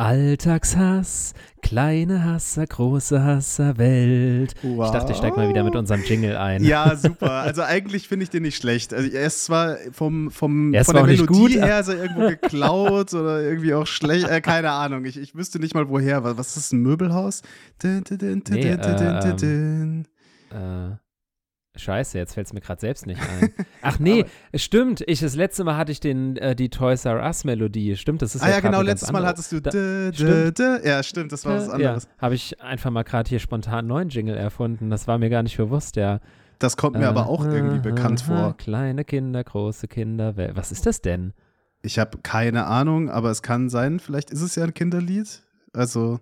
Alltagshass, kleine Hasser, große Hasserwelt. Wow. Ich dachte, ich steig mal wieder mit unserem Jingle ein. Ja, super. Also eigentlich finde ich den nicht schlecht. Also er ist zwar vom, vom, von der Melodie gut, her ist er irgendwo geklaut oder irgendwie auch schlecht. Äh, keine Ahnung. Ich, ich wüsste nicht mal woher. Was, ist ein Möbelhaus? Dun, dun, dun, Nee, dun, äh. Äh, scheiße, jetzt fällt es mir gerade selbst nicht ein. Ach nee, es stimmt. Ich, das letzte Mal hatte ich den, äh, die Toys R Us Melodie. Stimmt, das ist Ah ja ja, genau. Letztes Mal hattest du. Da- dä, stimmt. dä. Ja, stimmt. Das war was anderes. Ja, habe ich einfach mal gerade hier spontan einen neuen Jingle erfunden. Das war mir gar nicht bewusst, ja. Das kommt mir aber auch Äh, irgendwie äh, bekannt äh, vor. Kleine Kinder, große Kinder. Was ist das denn? Ich habe keine Ahnung, aber es kann sein. Vielleicht ist es ja ein Kinderlied. Also,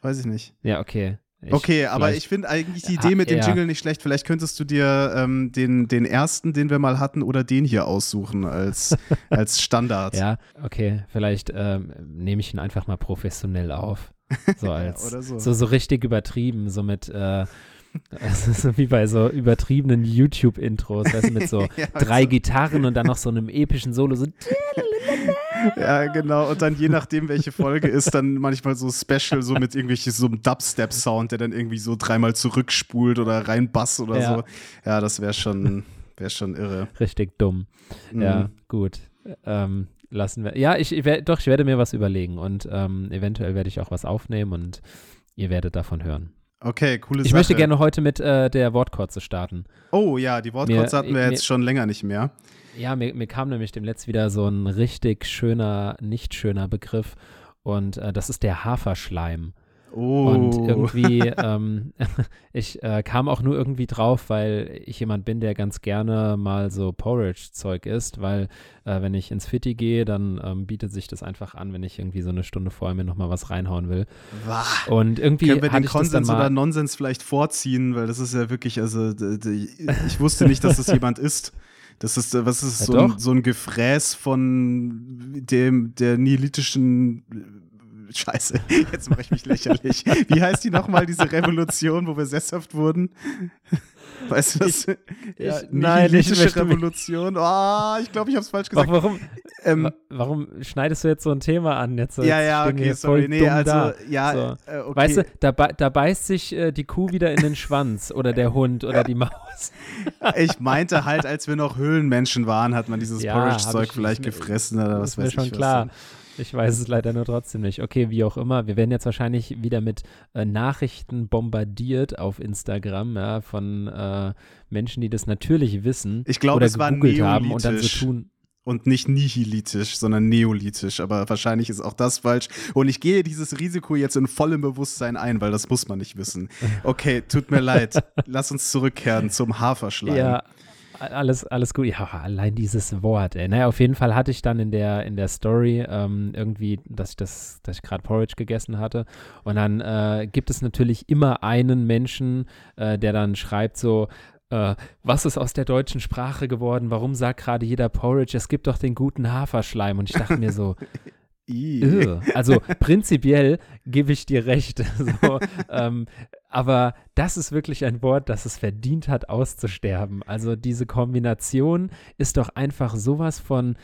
weiß ich nicht. Ja, okay. Ich- Okay, aber ich finde eigentlich die Ah, Idee mit dem ja. Jingle nicht schlecht. Vielleicht könntest du dir ähm, den, den ersten, den wir mal hatten, oder den hier aussuchen als, als Standard. Ja, okay. Vielleicht ähm, nehme ich ihn einfach mal professionell auf. So als so. so. so richtig übertrieben, so mit äh, also so wie bei so übertriebenen YouTube-Intros, weißt du, mit so Ja, drei Gitarren und dann noch so einem epischen Solo, so Ja, genau. Und dann je nachdem, welche Folge ist, dann manchmal so Special, so mit irgendwelchen so einem Dubstep-Sound, der dann irgendwie so dreimal zurückspult oder reinbass oder Ja. so. Ja, das wäre schon, wär schon irre. richtig dumm. Mhm. Ja, gut. Ähm, lassen wir. Ja, ich, ich wer- doch, ich werde mir was überlegen und ähm, eventuell werde ich auch was aufnehmen und ihr werdet davon hören. Okay, coole Ich Sache. möchte gerne heute mit äh, der Wortkotze starten. Oh ja, die Wortkurze Mir- hatten wir mir- jetzt schon länger nicht mehr. Ja, mir, mir kam nämlich demnächst wieder so ein richtig schöner, nicht schöner Begriff und äh, das ist der Haferschleim. Oh. Und irgendwie, ähm, ich äh, kam auch nur irgendwie drauf, weil ich jemand bin, der ganz gerne mal so Porridge-Zeug isst, weil äh, wenn ich ins Fitti gehe, dann ähm, bietet sich das einfach an, wenn ich irgendwie so eine Stunde vorher mir nochmal was reinhauen will. Wah. Und irgendwie Können wir den Konsens oder Nonsens vielleicht vorziehen, weil das ist ja wirklich, also ich wusste nicht, dass das jemand ist. Das ist, äh, was ist Ja, so, ein, so ein Gefräß von dem der nihilitischen Scheiße, jetzt mache ich mich lächerlich. Wie heißt die nochmal, diese Revolution, wo wir sesshaft wurden? Weißt du das? ja, ich- nein, ich nihilistische möchte mich- Revolution. Oh, ich glaube, ich habe es falsch gesagt. warum, Ähm, wa- warum schneidest du jetzt so ein Thema an? Jetzt, ja, ja, okay, sorry. Nee, also, da. ja, So. äh, okay. Weißt du, da, da beißt sich äh, die Kuh wieder in den Schwanz oder der Hund oder die Maus. Ich meinte halt, als wir noch Höhlenmenschen waren, hat man dieses Ja, Porridge-Zeug ich- vielleicht gefressen oder was ist mir weiß schon ich. klar. dann. Ich weiß es leider nur trotzdem nicht. Okay, wie auch immer. Wir werden jetzt wahrscheinlich wieder mit äh, Nachrichten bombardiert auf Instagram ja, von äh, Menschen, die das natürlich wissen Ich glaube, oder es war gegoogelt haben und dann so tun. Und nicht nihilitisch, sondern neolithisch. Aber wahrscheinlich ist auch das falsch. Und ich gehe dieses Risiko jetzt in vollem Bewusstsein ein, weil das muss man nicht wissen. Okay, tut mir leid. Lass uns zurückkehren zum Haferschleim. Ja, alles, alles gut. Ja, allein dieses Wort, ey. Naja, auf jeden Fall hatte ich dann in der, in der Story ähm, irgendwie, dass ich das, dass ich gerade Porridge gegessen hatte. Und dann äh, gibt es natürlich immer einen Menschen, äh, der dann schreibt so, äh, was ist aus der deutschen Sprache geworden? Warum sagt gerade jeder Porridge? Es gibt doch den guten Haferschleim. Und ich dachte mir so. Also prinzipiell gebe ich dir recht. So, ähm, aber das ist wirklich ein Wort, das es verdient hat, auszusterben. Also diese Kombination ist doch einfach sowas von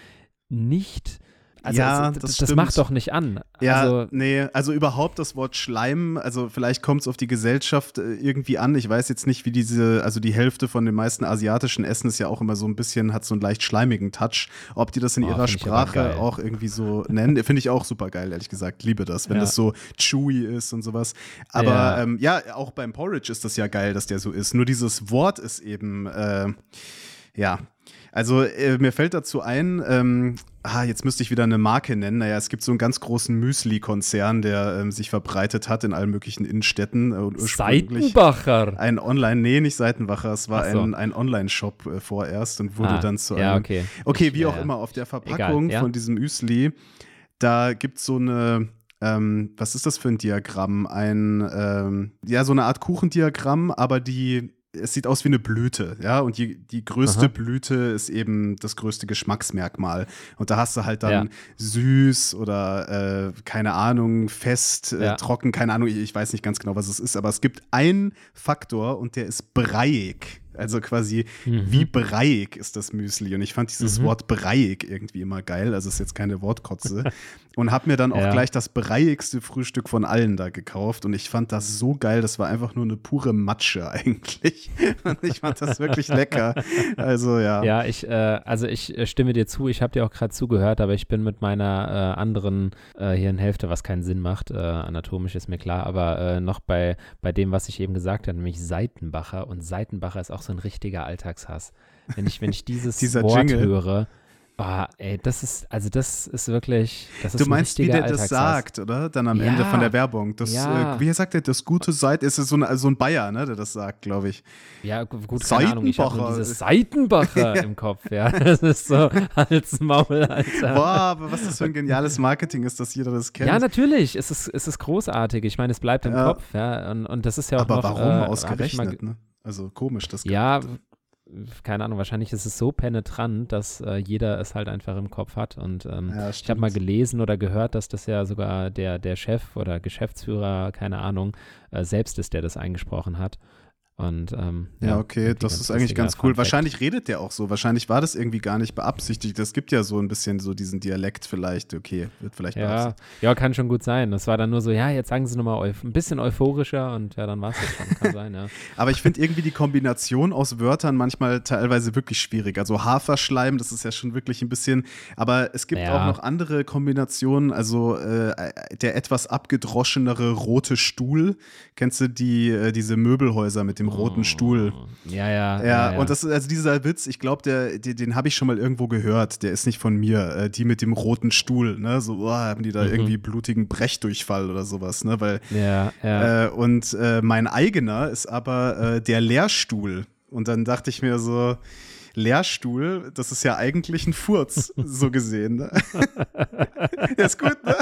nicht. Also Ja, es- das das macht doch nicht an. Ja, also, nee, also überhaupt das Wort Schleim, also vielleicht kommt es auf die Gesellschaft äh, irgendwie an. Ich weiß jetzt nicht, wie diese, also die Hälfte von den meisten asiatischen Essen ist ja auch immer so ein bisschen, hat so einen leicht schleimigen Touch. Ob die das in Oh, ihrer Sprache auch irgendwie so nennen, finde ich auch super geil, ehrlich gesagt. Liebe das, wenn Ja. das so chewy ist und sowas. Aber Ja. ähm, ja, auch beim Porridge ist das ja geil, dass der so ist. Nur dieses Wort ist eben, äh, ja. Also äh, mir fällt dazu ein, ähm, ah, jetzt müsste ich wieder eine Marke nennen. Naja, es gibt so einen ganz großen Müsli-Konzern, der ähm, sich verbreitet hat in allen möglichen Innenstädten. Äh, und Seitenbacher. ein Online, nee, nicht Seitenwacher, es war so. ein, ein Online-Shop äh, vorerst und wurde Ah, dann zu ja, einem. okay. Okay, Ich- wie ja, auch ja. immer, auf der Verpackung ja. von diesem Müsli, da gibt es so eine, ähm, was ist das für ein Diagramm? Ein, ähm, ja, so eine Art Kuchendiagramm, aber die, es sieht aus wie eine Blüte, ja, und die, die größte Aha. Blüte ist eben das größte Geschmacksmerkmal. Und da hast du halt dann Ja. süß oder, äh, keine Ahnung, fest, äh, Ja. trocken, keine Ahnung, ich, ich weiß nicht ganz genau, was es ist, aber es gibt einen Faktor und der ist breiig. Also quasi mhm. wie breiig ist das Müsli. Und ich fand dieses mhm. Wort breiig irgendwie immer geil. Also ist jetzt keine Wortkotze. und habe mir dann auch ja. gleich das breiigste Frühstück von allen da gekauft. Und ich fand das so geil. Das war einfach nur eine pure Matsche eigentlich. und ich fand das wirklich lecker. Also ja. Ja, ich, äh, also ich äh, stimme dir zu. Ich habe dir auch gerade zugehört, aber ich bin mit meiner äh, anderen äh, Hirnhälfte, was keinen Sinn macht, äh, anatomisch ist mir klar, aber äh, noch bei, bei dem, was ich eben gesagt habe, nämlich Seitenbacher. Und Seitenbacher ist auch so ein richtiger Alltagshass. Wenn ich, wenn ich dieses Wort Jingle. höre, Oh, ey, das ist, also das ist wirklich, das ist Du meinst, wie der das sagt, oder? Dann am ja, Ende von der Werbung. Das, ja. äh, wie sagt er, das gute Seit, ist es so ein, so ein Bayer, ne, der das sagt, glaube ich. Ja, gut, keine Ahnung, ich habe dieses Seitenbacher im Kopf, ja. Das ist so als Maul, Alter. Boah, aber was das für ein geniales Marketing ist, dass jeder das kennt. Ja, natürlich, es ist, es ist großartig. Ich meine, es bleibt im ja. Kopf, ja, und, und das ist ja auch aber noch, warum äh, ausgerechnet, ne? Also komisch, das Ja, keine Ahnung, wahrscheinlich ist es so penetrant, dass äh, jeder es halt einfach im Kopf hat. Und ähm, ja, ich habe mal gelesen oder gehört, dass das ja sogar der, der Chef oder Geschäftsführer, keine Ahnung, äh, selbst ist, der das eingesprochen hat. Und ähm, ja, ja, okay, das ist eigentlich ganz cool. Wahrscheinlich redet der auch so. Wahrscheinlich war das irgendwie gar nicht beabsichtigt. Es gibt ja so ein bisschen so diesen Dialekt vielleicht. Okay, wird vielleicht ja, ja, kann schon gut sein. Das war dann nur so, ja, jetzt sagen sie nochmal ein bisschen euphorischer und ja, dann war es das schon. Kann sein, ja. Aber ich finde irgendwie die Kombination aus Wörtern manchmal teilweise wirklich schwierig. Also Haferschleim, das ist ja schon wirklich ein bisschen. Aber es gibt ja. auch noch andere Kombinationen. Also äh, der etwas abgedroschenere rote Stuhl. Kennst du die, äh, diese Möbelhäuser mit dem dem roten oh. Stuhl. Ja, ja. Ja, ja, und das ist, also dieser Witz, ich glaube, der, den, den habe ich schon mal irgendwo gehört. Der ist nicht von mir. Äh, die mit dem roten Stuhl, ne? So, oh, haben die da mhm. irgendwie blutigen Brechdurchfall oder sowas, ne? Weil, ja, ja. Äh, und äh, mein eigener ist aber äh, der Lehrstuhl. Und dann dachte ich mir so, Lehrstuhl, das ist ja eigentlich ein Furz, so gesehen. Ne? ja, ist gut, ne?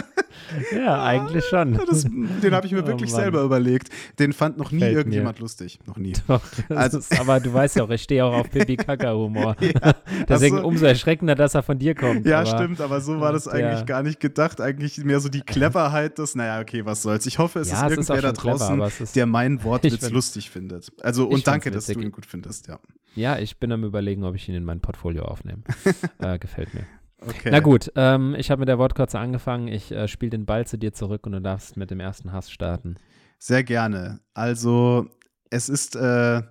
Ja, eigentlich schon. Das, den habe ich mir oh, wirklich Mann. selber überlegt. Den fand noch nie Fällt irgendjemand mir. lustig. Noch nie. Doch, also, ist, aber du weißt ja auch, ich stehe auch auf Pipi Kaka Humor. ja, Deswegen also, umso erschreckender, dass er von dir kommt. Ja, aber, stimmt, aber so war das eigentlich ja. gar nicht gedacht. Eigentlich mehr so die Cleverheit des, naja, okay, was soll's. Ich hoffe, es ja, ist es irgendwer ist da draußen, clever, ist, der meinen Wortwitz lustig findet. Also und danke, dass du ihn gut findest, ja. Ja, ich bin am überlegen, ob ich ihn in mein Portfolio aufnehme. äh, gefällt mir. Okay. Na gut, ähm, ich habe mit der Wortkürze angefangen. Ich äh, spiele den Ball zu dir zurück und du darfst mit dem ersten Hass starten. Sehr gerne. Also, es ist äh,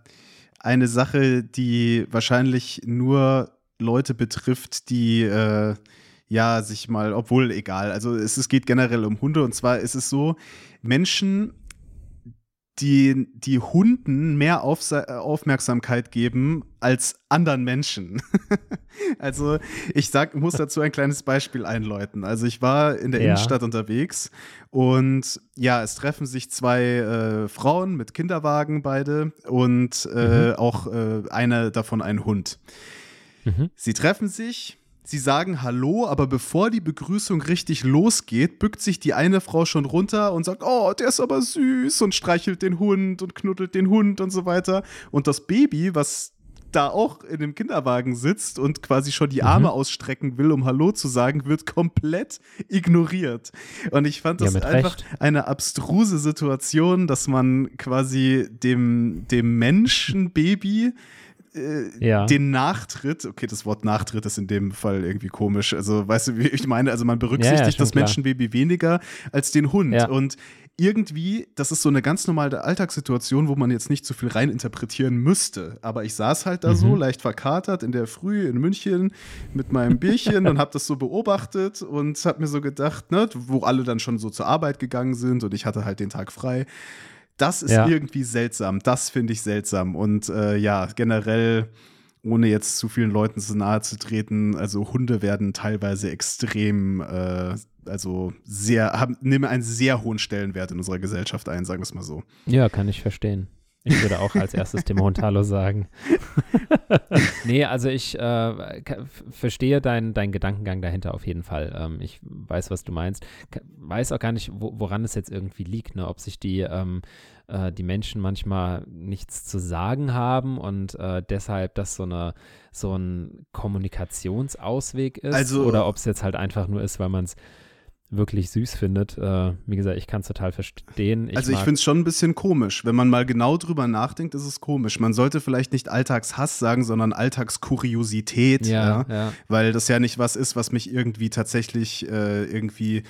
eine Sache, die wahrscheinlich nur Leute betrifft, die äh, ja sich mal, obwohl egal, also es, es geht generell um Hunde und zwar ist es so, Menschen die, die Hunden mehr Aufse Aufmerksamkeit geben als anderen Menschen. also ich sag, muss dazu ein kleines Beispiel einläuten. Also ich war in der ja. Innenstadt unterwegs und ja, es treffen sich zwei äh, Frauen mit Kinderwagen beide und äh, mhm. auch äh, eine davon ein Hund. Mhm. Sie treffen sich, Sie sagen Hallo, aber bevor die Begrüßung richtig losgeht, bückt sich die eine Frau schon runter und sagt, oh, der ist aber süß und streichelt den Hund und knuddelt den Hund und so weiter. Und das Baby, was da auch in dem Kinderwagen sitzt und quasi schon die Arme mhm. ausstrecken will, um Hallo zu sagen, wird komplett ignoriert. Und ich fand das ja, einfach Recht. eine abstruse Situation, dass man quasi dem, dem Menschenbaby äh, ja. den Nachtritt, okay, das Wort Nachtritt ist in dem Fall irgendwie komisch. Also, weißt du, wie ich meine? Also, man berücksichtigt ja, ja, das klar. Menschenbaby weniger als den Hund. Und irgendwie, das ist so eine ganz normale Alltagssituation, wo man jetzt nicht so viel reininterpretieren müsste. Aber ich saß halt da mhm. so, leicht verkatert in der Früh in München mit meinem Bierchen und habe das so beobachtet und habe mir so gedacht, ne, wo alle dann schon so zur Arbeit gegangen sind und ich hatte halt den Tag frei das ist ja. irgendwie seltsam. Das finde ich seltsam. Und äh, ja, generell, ohne jetzt zu vielen Leuten zu nahe zu treten, also Hunde werden teilweise extrem, äh, also sehr, haben, nehmen einen sehr hohen Stellenwert in unserer Gesellschaft ein, sagen wir es mal so. Ja, kann ich verstehen. Ich würde auch als erstes dem Hund Hallo sagen. nee, also ich äh, verstehe deinen dein Gedankengang dahinter auf jeden Fall. Ähm, ich weiß, was du meinst. Weiß auch gar nicht, wo, woran es jetzt irgendwie liegt, ne? ob sich die, ähm, äh, die Menschen manchmal nichts zu sagen haben und äh, deshalb das so, eine, so ein Kommunikationsausweg ist also, oder ob es jetzt halt einfach nur ist, weil man es wirklich süß findet. Äh, wie gesagt, ich kann es total verstehen. Ich also ich finde es schon ein bisschen komisch. Wenn man mal genau drüber nachdenkt, ist es komisch. Man sollte vielleicht nicht Alltagshass sagen, sondern Alltagskuriosität. Ja, ja? ja. Weil das ja nicht was ist, was mich irgendwie tatsächlich äh, irgendwie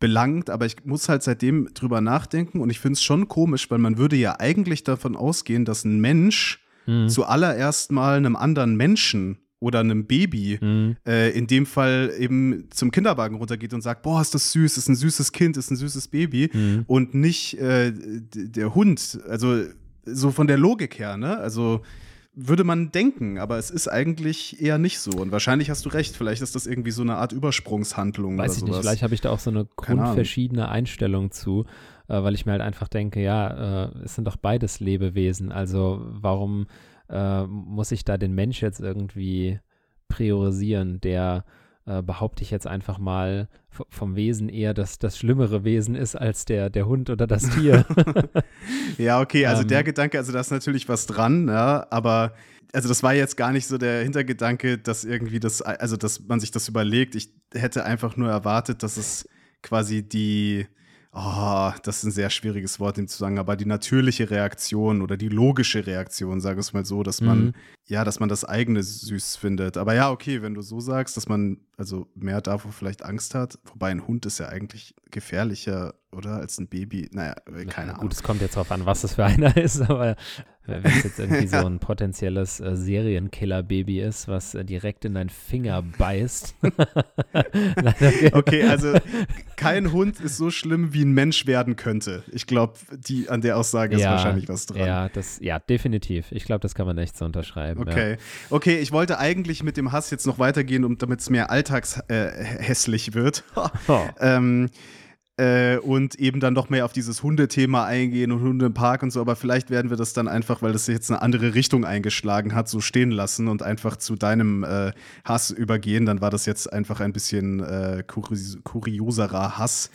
belangt, aber ich muss halt seitdem drüber nachdenken und ich finde es schon komisch, weil man würde ja eigentlich davon ausgehen, dass ein Mensch mhm. zuallererst mal einem anderen Menschen oder einem Baby mhm. äh, in dem Fall eben zum Kinderwagen runtergeht und sagt, boah, ist das süß, ist ein süßes Kind, ist ein süßes Baby mhm. und nicht äh, der Hund. Also so von der Logik her, ne? Also würde man denken, aber es ist eigentlich eher nicht so. Und wahrscheinlich hast du recht, vielleicht ist das irgendwie so eine Art Übersprungshandlung Weiß ich sowas. nicht, vielleicht habe ich da auch so eine grundverschiedene Einstellung zu, äh, weil ich mir halt einfach denke, ja, äh, es sind doch beides Lebewesen, also warum äh, muss ich da den Mensch jetzt irgendwie priorisieren, der äh, behaupte ich jetzt einfach mal vom Wesen eher das, das schlimmere Wesen ist als der, der Hund oder das Tier. ja, okay, also ähm, der Gedanke, also da ist natürlich was dran, ja, aber also das war jetzt gar nicht so der Hintergedanke, dass irgendwie das, also dass man sich das überlegt. Ich hätte einfach nur erwartet, dass es quasi die, oh, das ist ein sehr schwieriges Wort, dem zu sagen, aber die natürliche Reaktion oder die logische Reaktion, sagen wir es mal so, dass man, mhm. ja, dass man das eigene süß findet. Aber ja, okay, wenn du so sagst, dass man also mehr davor vielleicht Angst hat, wobei ein Hund ist ja eigentlich gefährlicher, oder? Als ein Baby. Naja, keine Ahnung. Gut, es kommt jetzt darauf an, was es für einer ist, aber wenn es jetzt irgendwie so ein potenzielles äh, Serienkiller-Baby ist, was äh, direkt in deinen Finger beißt. Okay. also kein Hund ist so schlimm, wie ein Mensch werden könnte. Ich glaube, an der Aussage ist wahrscheinlich was dran. Ja, das, ja definitiv. Ich glaube, das kann man echt so unterschreiben. Okay. Ja. Okay, ich wollte eigentlich mit dem Hass jetzt noch weitergehen, um, damit es mehr alltagshässlich äh, wird. oh. ähm, äh, und eben dann noch mehr auf dieses Hundethema eingehen und Hunde im Park und so. Aber vielleicht werden wir das dann einfach, weil das jetzt eine andere Richtung eingeschlagen hat, so stehen lassen und einfach zu deinem äh, Hass übergehen. Dann war das jetzt einfach ein bisschen äh, kurioserer Hass.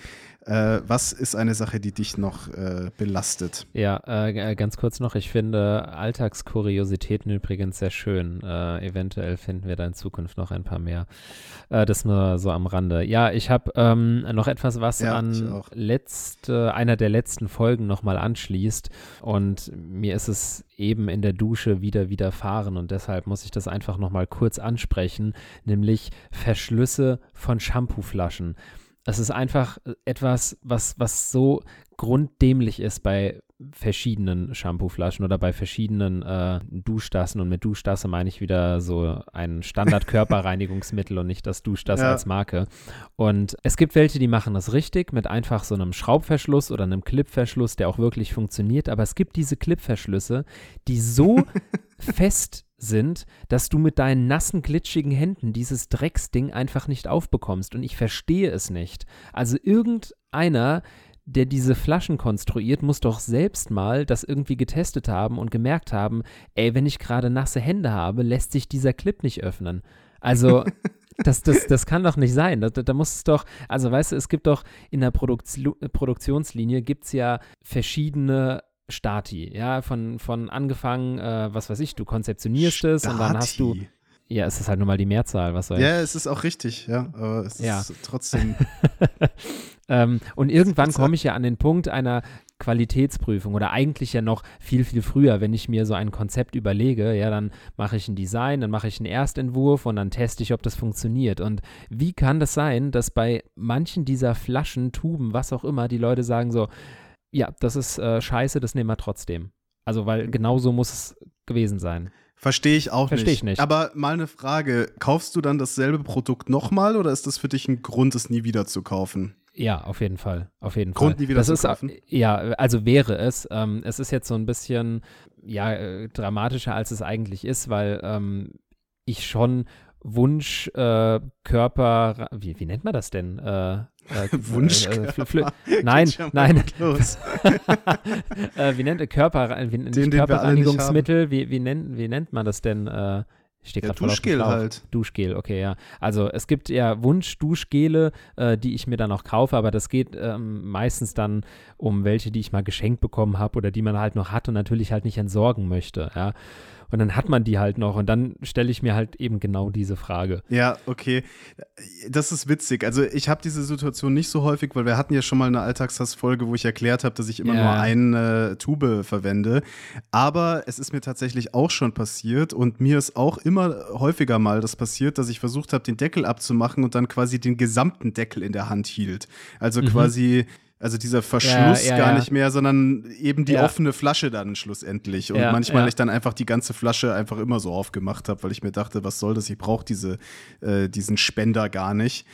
Äh, was ist eine Sache, die dich noch äh, belastet? Ja, äh, äh ganz kurz noch. Ich finde Alltagskuriositäten übrigens sehr schön. Äh, eventuell finden wir da in Zukunft noch ein paar mehr. Äh, das nur so am Rande. Ja, ich habe ähm, noch etwas, was ja, an letzte, einer der letzten Folgen nochmal anschließt. Und mir ist es eben in der Dusche wieder widerfahren. Und deshalb muss ich das einfach nochmal kurz ansprechen, nämlich Verschlüsse von Shampooflaschen. Es ist einfach äh, etwas, was, was so grunddämlich ist bei verschiedenen Shampooflaschen oder bei verschiedenen äh, Duschtassen. Und mit Duschtasse meine ich wieder so ein Standard-Körperreinigungsmittel und nicht das Duschtasse ja. als Marke. Und es gibt welche, die machen das richtig mit einfach so einem Schraubverschluss oder einem Clipverschluss, der auch wirklich funktioniert. Aber es gibt diese Clipverschlüsse, die so fest sind, dass du mit deinen nassen, glitschigen Händen dieses Drecksding einfach nicht aufbekommst. Und ich verstehe es nicht. Also irgendeiner, der diese Flaschen konstruiert, muss doch selbst mal das irgendwie getestet haben und gemerkt haben, ey, wenn ich gerade nasse Hände habe, lässt sich dieser Clip nicht öffnen. Also, das, das, das kann doch nicht sein. Da, da muss es doch, also weißt du, es gibt doch in der Produktio Produktionslinie gibt es ja verschiedene Stati, ja, von, von angefangen, äh, was weiß ich, du konzeptionierst Stati. es und dann hast du, ja, es ist halt nur mal die Mehrzahl, was soll Ja, es ist auch richtig, ja, aber es ja. ist trotzdem. ähm, und irgendwann komme ich ja an den Punkt einer Qualitätsprüfung oder eigentlich ja noch viel, viel früher, wenn ich mir so ein Konzept überlege, ja, dann mache ich ein Design, dann mache ich einen Erstentwurf und dann teste ich, ob das funktioniert. Und wie kann das sein, dass bei manchen dieser Flaschen, Tuben, was auch immer, die Leute sagen so, ja, das ist äh, scheiße, das nehmen wir trotzdem. Also, weil genau so muss es gewesen sein. Verstehe ich auch Versteh nicht. ich nicht. Aber mal eine Frage: Kaufst du dann dasselbe Produkt nochmal oder ist das für dich ein Grund, es nie wieder zu kaufen? Ja, auf jeden Fall. Auf jeden Grund, Fall. nie wieder das zu ist, kaufen? Ja, also wäre es. Ähm, es ist jetzt so ein bisschen ja, äh, dramatischer, als es eigentlich ist, weil ähm, ich schon Wunschkörper, äh, wie, wie nennt man das denn? Äh, äh, Wunschkörper? Äh, nein, nein. äh, wie nennt Körper, wie, den, Körperreinigungsmittel? Wie, wie, nennt, wie nennt man das denn? Äh, Ich Ja, Duschgel halt. Duschgel, okay, ja. Also es gibt ja Wunsch-Duschgele, äh, die ich mir dann auch kaufe, aber das geht ähm, meistens dann um welche, die ich mal geschenkt bekommen habe oder die man halt noch hat und natürlich halt nicht entsorgen möchte, ja. Und dann hat man die halt noch und dann stelle ich mir halt eben genau diese Frage. Ja, okay. Das ist witzig. Also ich habe diese Situation nicht so häufig, weil wir hatten ja schon mal eine Alltagshass-Folge, wo ich erklärt habe, dass ich immer Ja. nur eine Tube verwende. Aber es ist mir tatsächlich auch schon passiert und mir ist auch immer häufiger mal das passiert, dass ich versucht habe, den Deckel abzumachen und dann quasi den gesamten Deckel in der Hand hielt. Also Mhm. quasi also dieser Verschluss ja, gar ja. nicht mehr, sondern eben die Ja. offene Flasche dann schlussendlich. Und Ja, manchmal ja. ich dann einfach die ganze Flasche einfach immer so aufgemacht habe, weil ich mir dachte, was soll das? Ich brauche diese, äh, diesen Spender gar nicht.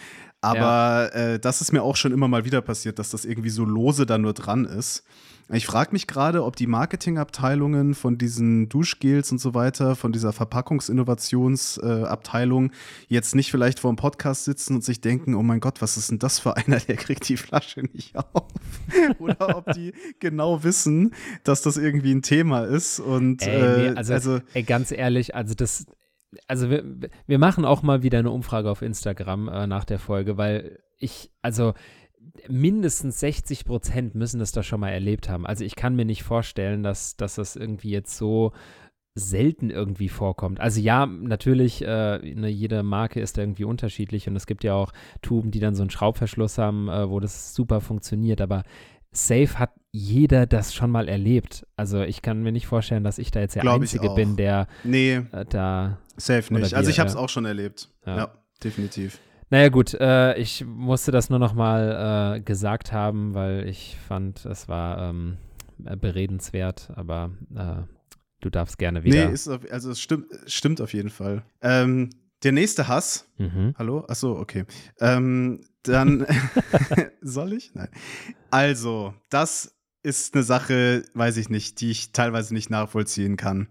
Aber äh, das ist mir auch schon immer mal wieder passiert, dass das irgendwie so lose da nur dran ist. Ich frage mich gerade, ob die Marketingabteilungen von diesen Duschgels und so weiter, von dieser Verpackungsinnovationsabteilung äh, jetzt nicht vielleicht vor dem Podcast sitzen und sich denken, oh mein Gott, was ist denn das für einer, der kriegt die Flasche nicht auf? Oder ob die genau wissen, dass das irgendwie ein Thema ist. Und Ey, äh, nee, also, also ey, ganz ehrlich, also das, also wir, wir machen auch mal wieder eine Umfrage auf Instagram äh, nach der Folge, weil ich, also mindestens 60 Prozent müssen das doch schon mal erlebt haben. Also ich kann mir nicht vorstellen, dass, dass das irgendwie jetzt so selten irgendwie vorkommt. Also ja, natürlich, äh, ne, jede Marke ist irgendwie unterschiedlich und es gibt ja auch Tuben, die dann so einen Schraubverschluss haben, äh, wo das super funktioniert, aber safe hat jeder das schon mal erlebt. Also ich kann mir nicht vorstellen, dass ich da jetzt der Glaub Einzige bin, der nee, äh, da safe nicht. Also ich habe es ja. auch schon erlebt. Ja. ja definitiv. Naja gut, äh, ich musste das nur noch mal äh, gesagt haben, weil ich fand, es war ähm, äh, beredenswert, aber äh, du darfst gerne wieder. Nee, ist auf, also es stimmt, stimmt auf jeden Fall. Ähm, der nächste Hass. mhm. Hallo? Achso, okay. Ähm, dann soll ich? Nein. Also, das ist eine Sache, weiß ich nicht, die ich teilweise nicht nachvollziehen kann.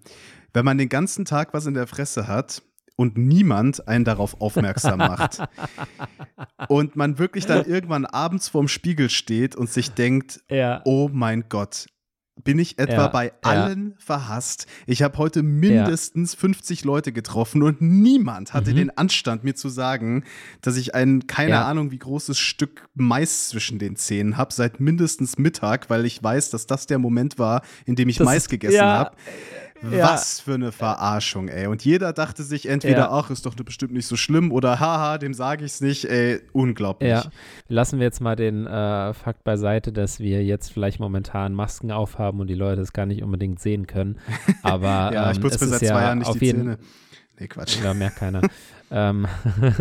Wenn man den ganzen Tag was in der Fresse hat und niemand einen darauf aufmerksam macht und man wirklich dann irgendwann abends vorm Spiegel steht und sich denkt, Ja. oh mein Gott, bin ich etwa Ja, bei ja. allen verhasst? Ich habe heute mindestens 50 Leute getroffen und niemand hatte Mhm. den Anstand, mir zu sagen, dass ich ein, keine Ja. Ahnung, wie großes Stück Mais zwischen den Zähnen habe, seit mindestens Mittag, weil ich weiß, dass das der Moment war, in dem ich Das Mais gegessen ja, habe. Ja. Was für eine Verarschung, ey. Und jeder dachte sich entweder, Ja. ach, ist doch bestimmt nicht so schlimm oder haha, dem sage ich's nicht, ey, unglaublich. Ja, lassen wir jetzt mal den äh, Fakt beiseite, dass wir jetzt vielleicht momentan Masken aufhaben und die Leute es gar nicht unbedingt sehen können. Aber Ja, ich ähm, putze es mir seit ja zwei Jahren nicht auf die jeden Zähne. Nee, Quatsch. Ja, merkt keiner. ähm,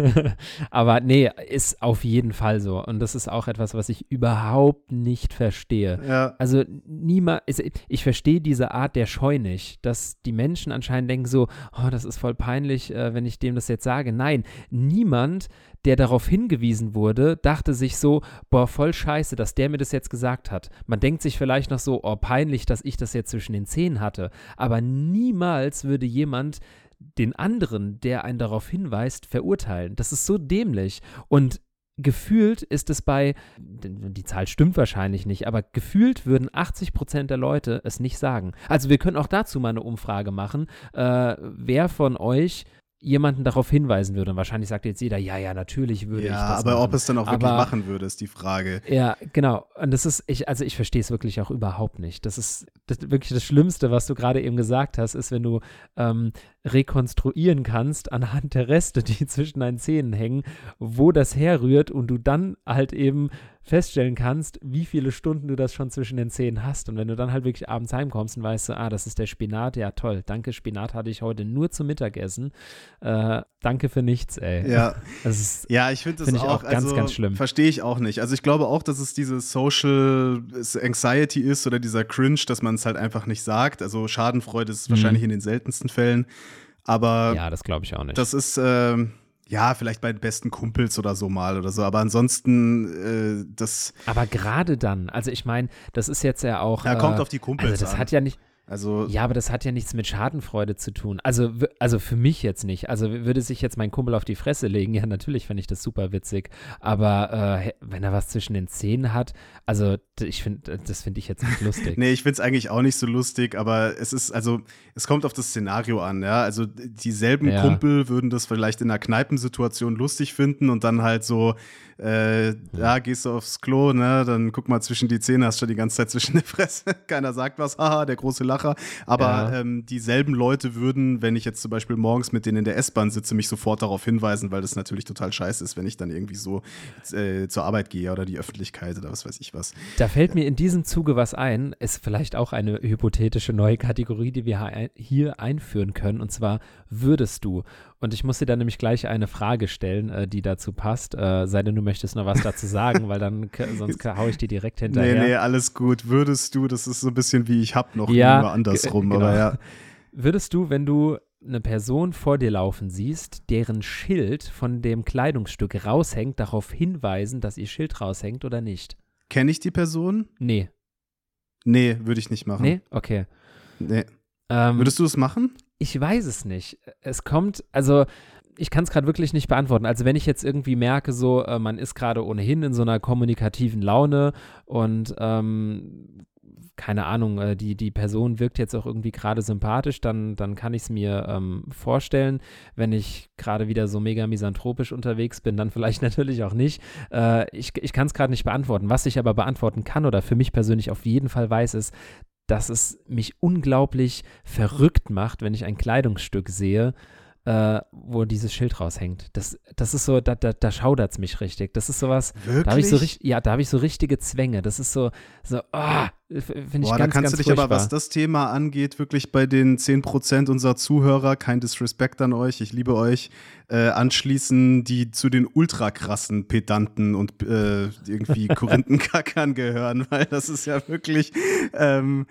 aber nee, ist auf jeden Fall so. Und das ist auch etwas, was ich überhaupt nicht verstehe. Ja. Also niemand, ist- ich verstehe diese Art der Scheu nicht, dass die Menschen anscheinend denken so, oh, das ist voll peinlich, äh, wenn ich dem das jetzt sage. Nein, niemand, der darauf hingewiesen wurde, dachte sich so, boah, voll scheiße, dass der mir das jetzt gesagt hat. Man denkt sich vielleicht noch so, oh, peinlich, dass ich das jetzt zwischen den Zähnen hatte. Aber niemals würde jemand den anderen, der einen darauf hinweist, verurteilen. Das ist so dämlich. Und gefühlt ist es bei, die Zahl stimmt wahrscheinlich nicht, aber gefühlt würden 80 Prozent der Leute es nicht sagen. Also wir können auch dazu mal eine Umfrage machen, äh, wer von euch jemanden darauf hinweisen würde. Und wahrscheinlich sagt jetzt jeder, ja, ja, natürlich würde ich Ja, das aber machen. ob es dann auch wirklich Aber- machen würde, ist die Frage. Ja, genau. Und das ist, ich, also ich verstehe es wirklich auch überhaupt nicht. Das ist das, wirklich das Schlimmste, was du gerade eben gesagt hast, ist, wenn du ähm, rekonstruieren kannst anhand der Reste, die zwischen deinen Zähnen hängen, wo das herrührt und du dann halt eben feststellen kannst, wie viele Stunden du das schon zwischen den Zähnen hast. Und wenn du dann halt wirklich abends heimkommst und weißt, du, ah, das ist der Spinat, ja toll, danke, Spinat hatte ich heute nur zum Mittagessen. Äh, danke für nichts, ey. Ja, Das ist, ja ich finde das Finde ich auch, auch ganz, also, ganz schlimm. Verstehe ich auch nicht. Also ich glaube auch, dass es diese Social Anxiety ist oder dieser Cringe, dass man es halt einfach nicht sagt. Also Schadenfreude ist es Mhm. wahrscheinlich in den seltensten Fällen. Aber ja, das glaube ich auch nicht. das ist, ähm, ja, vielleicht bei den besten Kumpels oder so mal oder so. Aber ansonsten, äh, das Aber gerade dann, also ich meine, das ist jetzt ja auch. ja, kommt äh, auf die Kumpels Also das an. hat ja nicht. Also ja, aber das hat ja nichts mit Schadenfreude zu tun. Also, also für mich jetzt nicht. Also würde sich jetzt mein Kumpel auf die Fresse legen, ja, natürlich fände ich das super witzig. Aber äh, wenn er was zwischen den Zähnen hat, also ich finde, das finde ich jetzt nicht lustig. nee, ich finde es eigentlich auch nicht so lustig, aber es ist, also, es kommt auf das Szenario an, ja. Also dieselben ja. Kumpel würden das vielleicht in einer Kneipensituation lustig finden und dann halt so, äh, ja, gehst du aufs Klo, ne, dann guck mal zwischen die Zähne, hast schon die ganze Zeit zwischen der Fresse. Keiner sagt was, haha, der große Lachen. Lacher. Aber ja. ähm, dieselben Leute würden, wenn ich jetzt zum Beispiel morgens mit denen in der S-Bahn sitze, mich sofort darauf hinweisen, weil das natürlich total scheiße ist, wenn ich dann irgendwie so äh, zur Arbeit gehe oder die Öffentlichkeit oder was weiß ich was. Da fällt mir in diesem Zuge was ein, ist vielleicht auch eine hypothetische neue Kategorie, die wir hier einführen können. Und zwar würdest du. Und ich muss dir dann nämlich gleich eine Frage stellen, äh, die dazu passt. Äh, sei denn, du möchtest noch was dazu sagen, weil dann sonst haue ich dir direkt hinterher. Nee, nee, alles gut. Würdest du, das ist so ein bisschen wie ich hab noch, ja, nur andersrum. Genau. Aber ja. Würdest du, wenn du eine Person vor dir laufen siehst, deren Schild von dem Kleidungsstück raushängt, darauf hinweisen, dass ihr Schild raushängt oder nicht? Kenne ich die Person? Nee. Nee, würde ich nicht machen. Nee? Okay. Nee. Ähm, Würdest du es machen? Ich weiß es nicht. Es kommt, also ich kann es gerade wirklich nicht beantworten. Also wenn ich jetzt irgendwie merke, so äh, man ist gerade ohnehin in so einer kommunikativen Laune und ähm, keine Ahnung, äh, die, die Person wirkt jetzt auch irgendwie gerade sympathisch, dann, dann kann ich es mir ähm, vorstellen. Wenn ich gerade wieder so mega misanthropisch unterwegs bin, dann vielleicht natürlich auch nicht. Äh, ich ich kann es gerade nicht beantworten. Was ich aber beantworten kann oder für mich persönlich auf jeden Fall weiß, ist, dass es mich unglaublich verrückt macht, wenn ich ein Kleidungsstück sehe, äh, wo dieses Schild raushängt. Das, das ist so, da, da, da schaudert es mich richtig. Das ist sowas, Wirklich? da habe ich so ja, da habe ich so richtige Zwänge. Das ist so, so, oh, finde ich Boah, ganz, da kannst ganz du dich furchtbar. aber, was das Thema angeht, wirklich bei den 10% unserer Zuhörer, kein Disrespect an euch, ich liebe euch, äh, anschließen, die zu den ultra krassen Pedanten und äh, irgendwie Korinthenkackern gehören, weil das ist ja wirklich, ähm,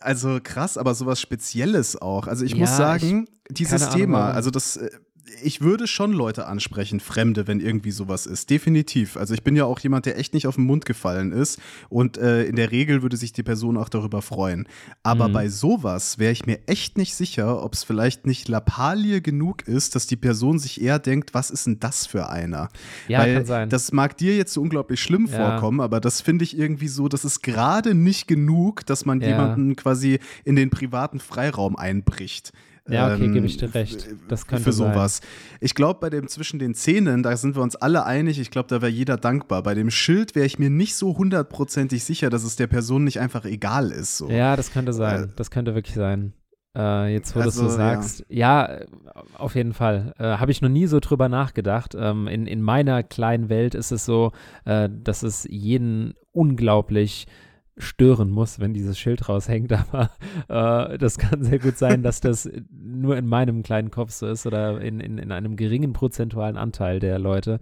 also krass, aber sowas Spezielles auch. Also ich ja, muss sagen, ich, dieses Thema, also das äh, ich würde schon Leute ansprechen, Fremde, wenn irgendwie sowas ist. Definitiv. Also ich bin ja auch jemand, der echt nicht auf den Mund gefallen ist. Und äh, in der Regel würde sich die Person auch darüber freuen. Aber mhm. bei sowas wäre ich mir echt nicht sicher, ob es vielleicht nicht Lappalie genug ist, dass die Person sich eher denkt, was ist denn das für einer? Ja, Weil kann sein. Das mag dir jetzt so unglaublich schlimm ja. vorkommen, aber das finde ich irgendwie so, das ist gerade nicht genug, dass man ja. jemanden quasi in den privaten Freiraum einbricht. Ja, okay, ähm, gebe ich dir recht. Das könnte Für sowas. Sein. Ich glaube, bei dem zwischen den Zähnen, da sind wir uns alle einig. Ich glaube, da wäre jeder dankbar. Bei dem Schild wäre ich mir nicht so hundertprozentig sicher, dass es der Person nicht einfach egal ist. So. Ja, das könnte sein. Äh, das könnte wirklich sein. Äh, jetzt, wo also, du so sagst. Ja. ja, auf jeden Fall. Äh, Habe ich noch nie so drüber nachgedacht. Ähm, in, in meiner kleinen Welt ist es so, äh, dass es jeden unglaublich stören muss, wenn dieses Schild raushängt, aber äh, das kann sehr gut sein, dass das nur in meinem kleinen Kopf so ist oder in, in, in einem geringen prozentualen Anteil der Leute.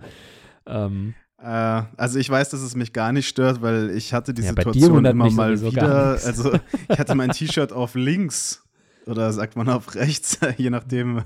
Ähm, äh, also ich weiß, dass es mich gar nicht stört, weil ich hatte die ja, Situation immer mal wieder. Also ich hatte mein T-Shirt auf links oder sagt man auf rechts, je nachdem.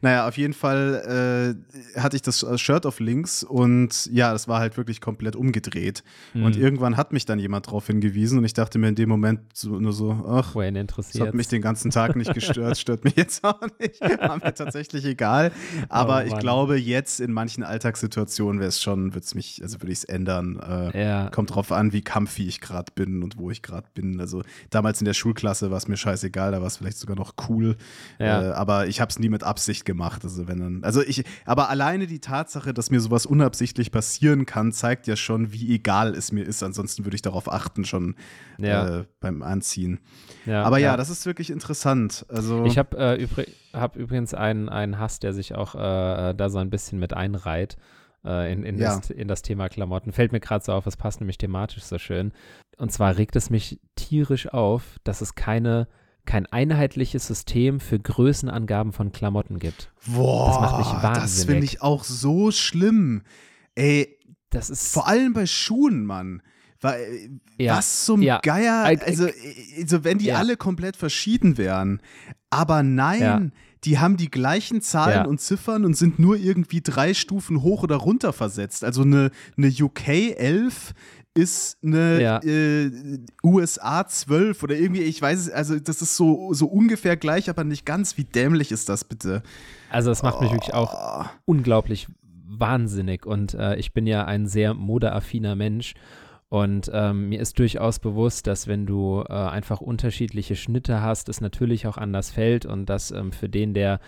naja, auf jeden Fall äh, hatte ich das Shirt auf links und ja, das war halt wirklich komplett umgedreht. Mhm. Und irgendwann hat mich dann jemand darauf hingewiesen und ich dachte mir in dem Moment so, nur so, ach, das hat mich den ganzen Tag nicht gestört, stört mich jetzt auch nicht. War mir tatsächlich egal. Aber oh, ich glaube, jetzt in manchen Alltagssituationen wäre es schon, würde es mich, also würde ich es ändern. Äh, ja. Kommt drauf an, wie kampfig ich gerade bin und wo ich gerade bin. Also damals in der Schulklasse war es mir scheißegal, da war es vielleicht sogar sogar noch cool. Ja. Äh, aber ich habe es nie mit Absicht gemacht. Also wenn dann, also ich, aber alleine die Tatsache, dass mir sowas unabsichtlich passieren kann, zeigt ja schon, wie egal es mir ist. Ansonsten würde ich darauf achten schon ja. äh, beim Anziehen. Ja, aber ja, das ist wirklich interessant. Also ich habe äh, übr hab übrigens einen, einen Hass, der sich auch äh, da so ein bisschen mit einreiht. Äh, in, in, ja. das, in, das, Thema Klamotten. Fällt mir gerade so auf, es passt nämlich thematisch so schön. Und zwar regt es mich tierisch auf, dass es keine kein einheitliches System für Größenangaben von Klamotten gibt. Boah, das macht mich wahnsinnig. Das finde ich auch so schlimm. Ey, das ist vor allem bei Schuhen, Mann. Ja, was zum ja. Geier, also, also wenn die ja. alle komplett verschieden wären. Aber nein, die haben die gleichen Zahlen und Ziffern und sind nur irgendwie drei Stufen hoch oder runter versetzt. Also eine, eine UK 11 ist eine ja. äh, USA 12 oder irgendwie, ich weiß es, also das ist so, so ungefähr gleich, aber nicht ganz. Wie dämlich ist das bitte? Also das macht oh. mich wirklich auch unglaublich wahnsinnig und äh, ich bin ja ein sehr modeaffiner Mensch und ähm, mir ist durchaus bewusst, dass wenn du äh, einfach unterschiedliche Schnitte hast, es natürlich auch anders fällt und dass ähm, für den, der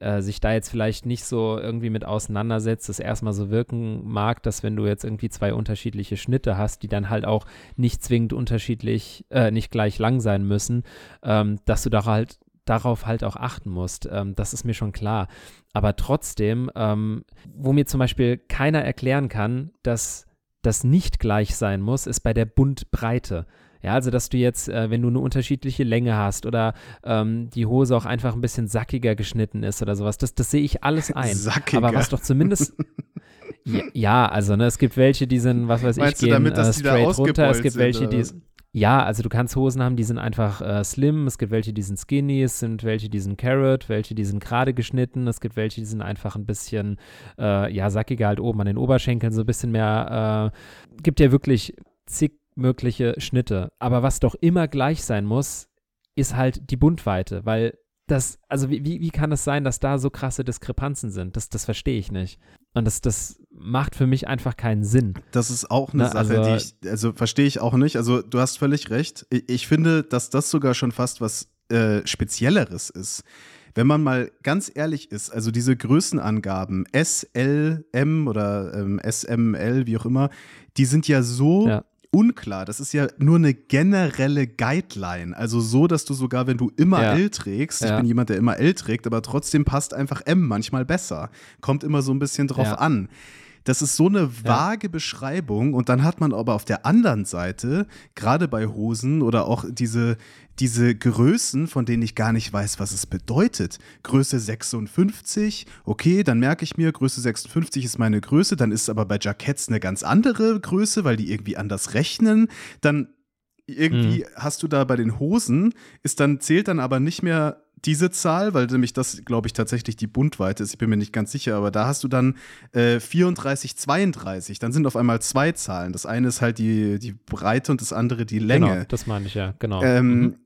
äh, sich da jetzt vielleicht nicht so irgendwie mit auseinandersetzt, es erstmal so wirken mag, dass wenn du jetzt irgendwie zwei unterschiedliche Schnitte hast, die dann halt auch nicht zwingend unterschiedlich, äh, nicht gleich lang sein müssen, ähm, dass du da halt darauf halt auch achten musst. Ähm, das ist mir schon klar. Aber trotzdem, ähm, wo mir zum Beispiel keiner erklären kann, dass das nicht gleich sein muss, ist bei der Buntbreite. Ja, also dass du jetzt, äh, wenn du eine unterschiedliche Länge hast oder ähm, die Hose auch einfach ein bisschen sackiger geschnitten ist oder sowas, das, das sehe ich alles ein. Sackiger. Aber was doch zumindest. ja, ja, also ne, es gibt welche, die sind, was weiß Meinst ich, gehen damit, äh, straight runter. Es gibt welche, die. Ja, also du kannst Hosen haben, die sind einfach äh, slim, es gibt welche, die sind skinny, es sind welche, die sind carrot, welche, die sind gerade geschnitten, es gibt welche, die sind einfach ein bisschen, äh, ja, sackiger halt oben an den Oberschenkeln, so ein bisschen mehr, äh, gibt ja wirklich zig mögliche Schnitte. Aber was doch immer gleich sein muss, ist halt die Bundweite, weil das, also wie, wie kann es sein, dass da so krasse Diskrepanzen sind? Das, das verstehe ich nicht. Und das, das macht für mich einfach keinen Sinn. Das ist auch eine Na, ne, Sache, also, die ich, also verstehe ich auch nicht. Also du hast völlig recht. Ich, ich finde, dass das sogar schon fast was äh, Spezielleres ist. Wenn man mal ganz ehrlich ist, also diese Größenangaben S, L, M oder ähm, SML, wie auch immer, die sind ja so ja unklar. Das ist ja nur eine generelle Guideline. Also so, dass du sogar, wenn du immer ja. L trägst, ja. ich bin jemand, der immer L trägt, aber trotzdem passt einfach M manchmal besser. Kommt immer so ein bisschen drauf ja. an. Das ist so eine vage ja. Beschreibung und dann hat man aber auf der anderen Seite, gerade bei Hosen oder auch diese, diese Größen, von denen ich gar nicht weiß, was es bedeutet. Größe 56, okay, dann merke ich mir, Größe 56 ist meine Größe, dann ist aber bei Jacketts eine ganz andere Größe, weil die irgendwie anders rechnen. Dann irgendwie mhm. hast du da bei den Hosen, ist dann, zählt dann aber nicht mehr diese Zahl, weil nämlich das, glaube ich, tatsächlich die Bundweite ist. Ich bin mir nicht ganz sicher, aber da hast du dann äh, 34, 32. Dann sind auf einmal zwei Zahlen. Das eine ist halt die, die Breite und das andere die Länge. Genau, das meine ich ja, genau. Ähm, mhm.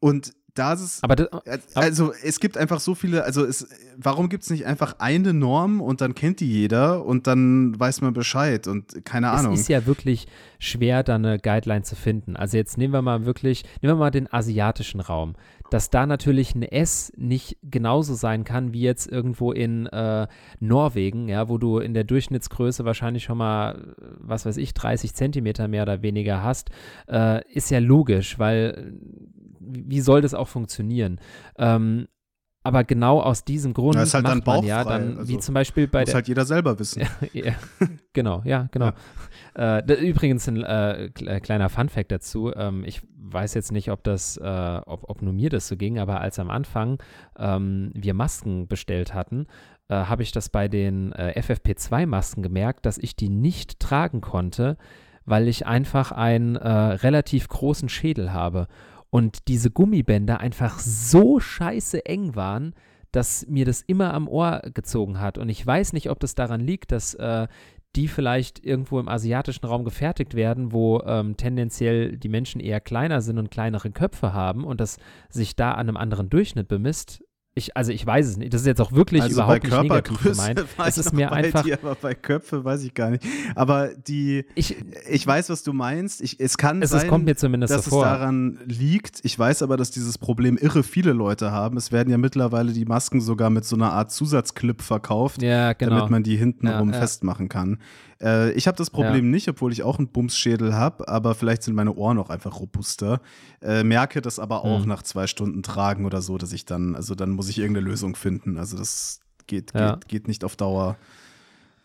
Und da ist es. Aber das, also es gibt einfach so viele, also es, warum gibt es nicht einfach eine Norm und dann kennt die jeder und dann weiß man Bescheid und keine Ahnung. Es ist ja wirklich schwer, da eine Guideline zu finden. Also jetzt nehmen wir mal wirklich, nehmen wir mal den asiatischen Raum dass da natürlich ein S nicht genauso sein kann wie jetzt irgendwo in äh, Norwegen, ja, wo du in der Durchschnittsgröße wahrscheinlich schon mal, was weiß ich, 30 Zentimeter mehr oder weniger hast, äh, ist ja logisch, weil wie soll das auch funktionieren? Ähm, aber genau aus diesem Grund halt macht man ja dann, also, wie zum Beispiel bei muss der. halt jeder selber wissen. ja, genau, ja, genau. Ja. Äh, übrigens ein äh, kleiner Fun-Fact dazu. Ähm, ich weiß jetzt nicht, ob das, äh, ob, ob nur mir das so ging, aber als am Anfang ähm, wir Masken bestellt hatten, äh, habe ich das bei den äh, FFP2-Masken gemerkt, dass ich die nicht tragen konnte, weil ich einfach einen äh, relativ großen Schädel habe und diese Gummibänder einfach so scheiße eng waren, dass mir das immer am Ohr gezogen hat. Und ich weiß nicht, ob das daran liegt, dass äh, die vielleicht irgendwo im asiatischen Raum gefertigt werden, wo ähm, tendenziell die Menschen eher kleiner sind und kleinere Köpfe haben und das sich da an einem anderen Durchschnitt bemisst. Ich, also ich weiß es nicht. Das ist jetzt auch wirklich also überhaupt nicht negativ gemeint. Es ist mir einfach. Dir, aber bei Köpfe weiß ich gar nicht. Aber die. Ich, ich weiß, was du meinst. Ich, es kann es, sein, es kommt mir zumindest dass davor. es daran liegt. Ich weiß aber, dass dieses Problem irre viele Leute haben. Es werden ja mittlerweile die Masken sogar mit so einer Art Zusatzclip verkauft, ja, genau. damit man die hintenrum ja, ja. festmachen kann. Äh, ich habe das Problem ja. nicht, obwohl ich auch einen Bumsschädel habe, aber vielleicht sind meine Ohren auch einfach robuster. Äh, merke das aber auch mhm. nach zwei Stunden Tragen oder so, dass ich dann, also dann muss ich irgendeine Lösung finden. Also das geht, ja. geht, geht nicht auf Dauer.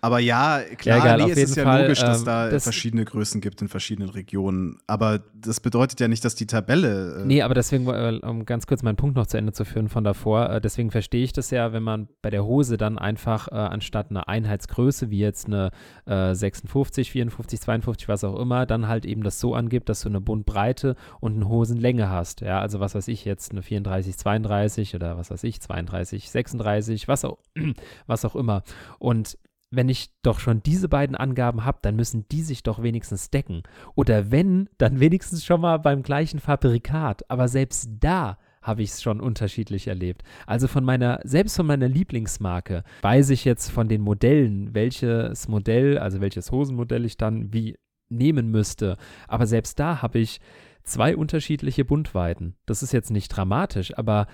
Aber ja, klar, ja, egal, nee, es ist ja Fall, logisch, dass ähm, da das verschiedene Größen gibt in verschiedenen Regionen. Aber das bedeutet ja nicht, dass die Tabelle. Äh nee, aber deswegen, äh, um ganz kurz meinen Punkt noch zu Ende zu führen von davor, äh, deswegen verstehe ich das ja, wenn man bei der Hose dann einfach äh, anstatt einer Einheitsgröße, wie jetzt eine äh, 56, 54, 52, was auch immer, dann halt eben das so angibt, dass du eine Bundbreite und eine Hosenlänge hast. Ja, also was weiß ich jetzt, eine 34, 32 oder was weiß ich, 32, 36, was auch, was auch immer. Und wenn ich doch schon diese beiden Angaben habe, dann müssen die sich doch wenigstens decken. Oder wenn, dann wenigstens schon mal beim gleichen Fabrikat. Aber selbst da habe ich es schon unterschiedlich erlebt. Also von meiner, selbst von meiner Lieblingsmarke, weiß ich jetzt von den Modellen, welches Modell, also welches Hosenmodell ich dann wie nehmen müsste. Aber selbst da habe ich zwei unterschiedliche Bundweiten. Das ist jetzt nicht dramatisch, aber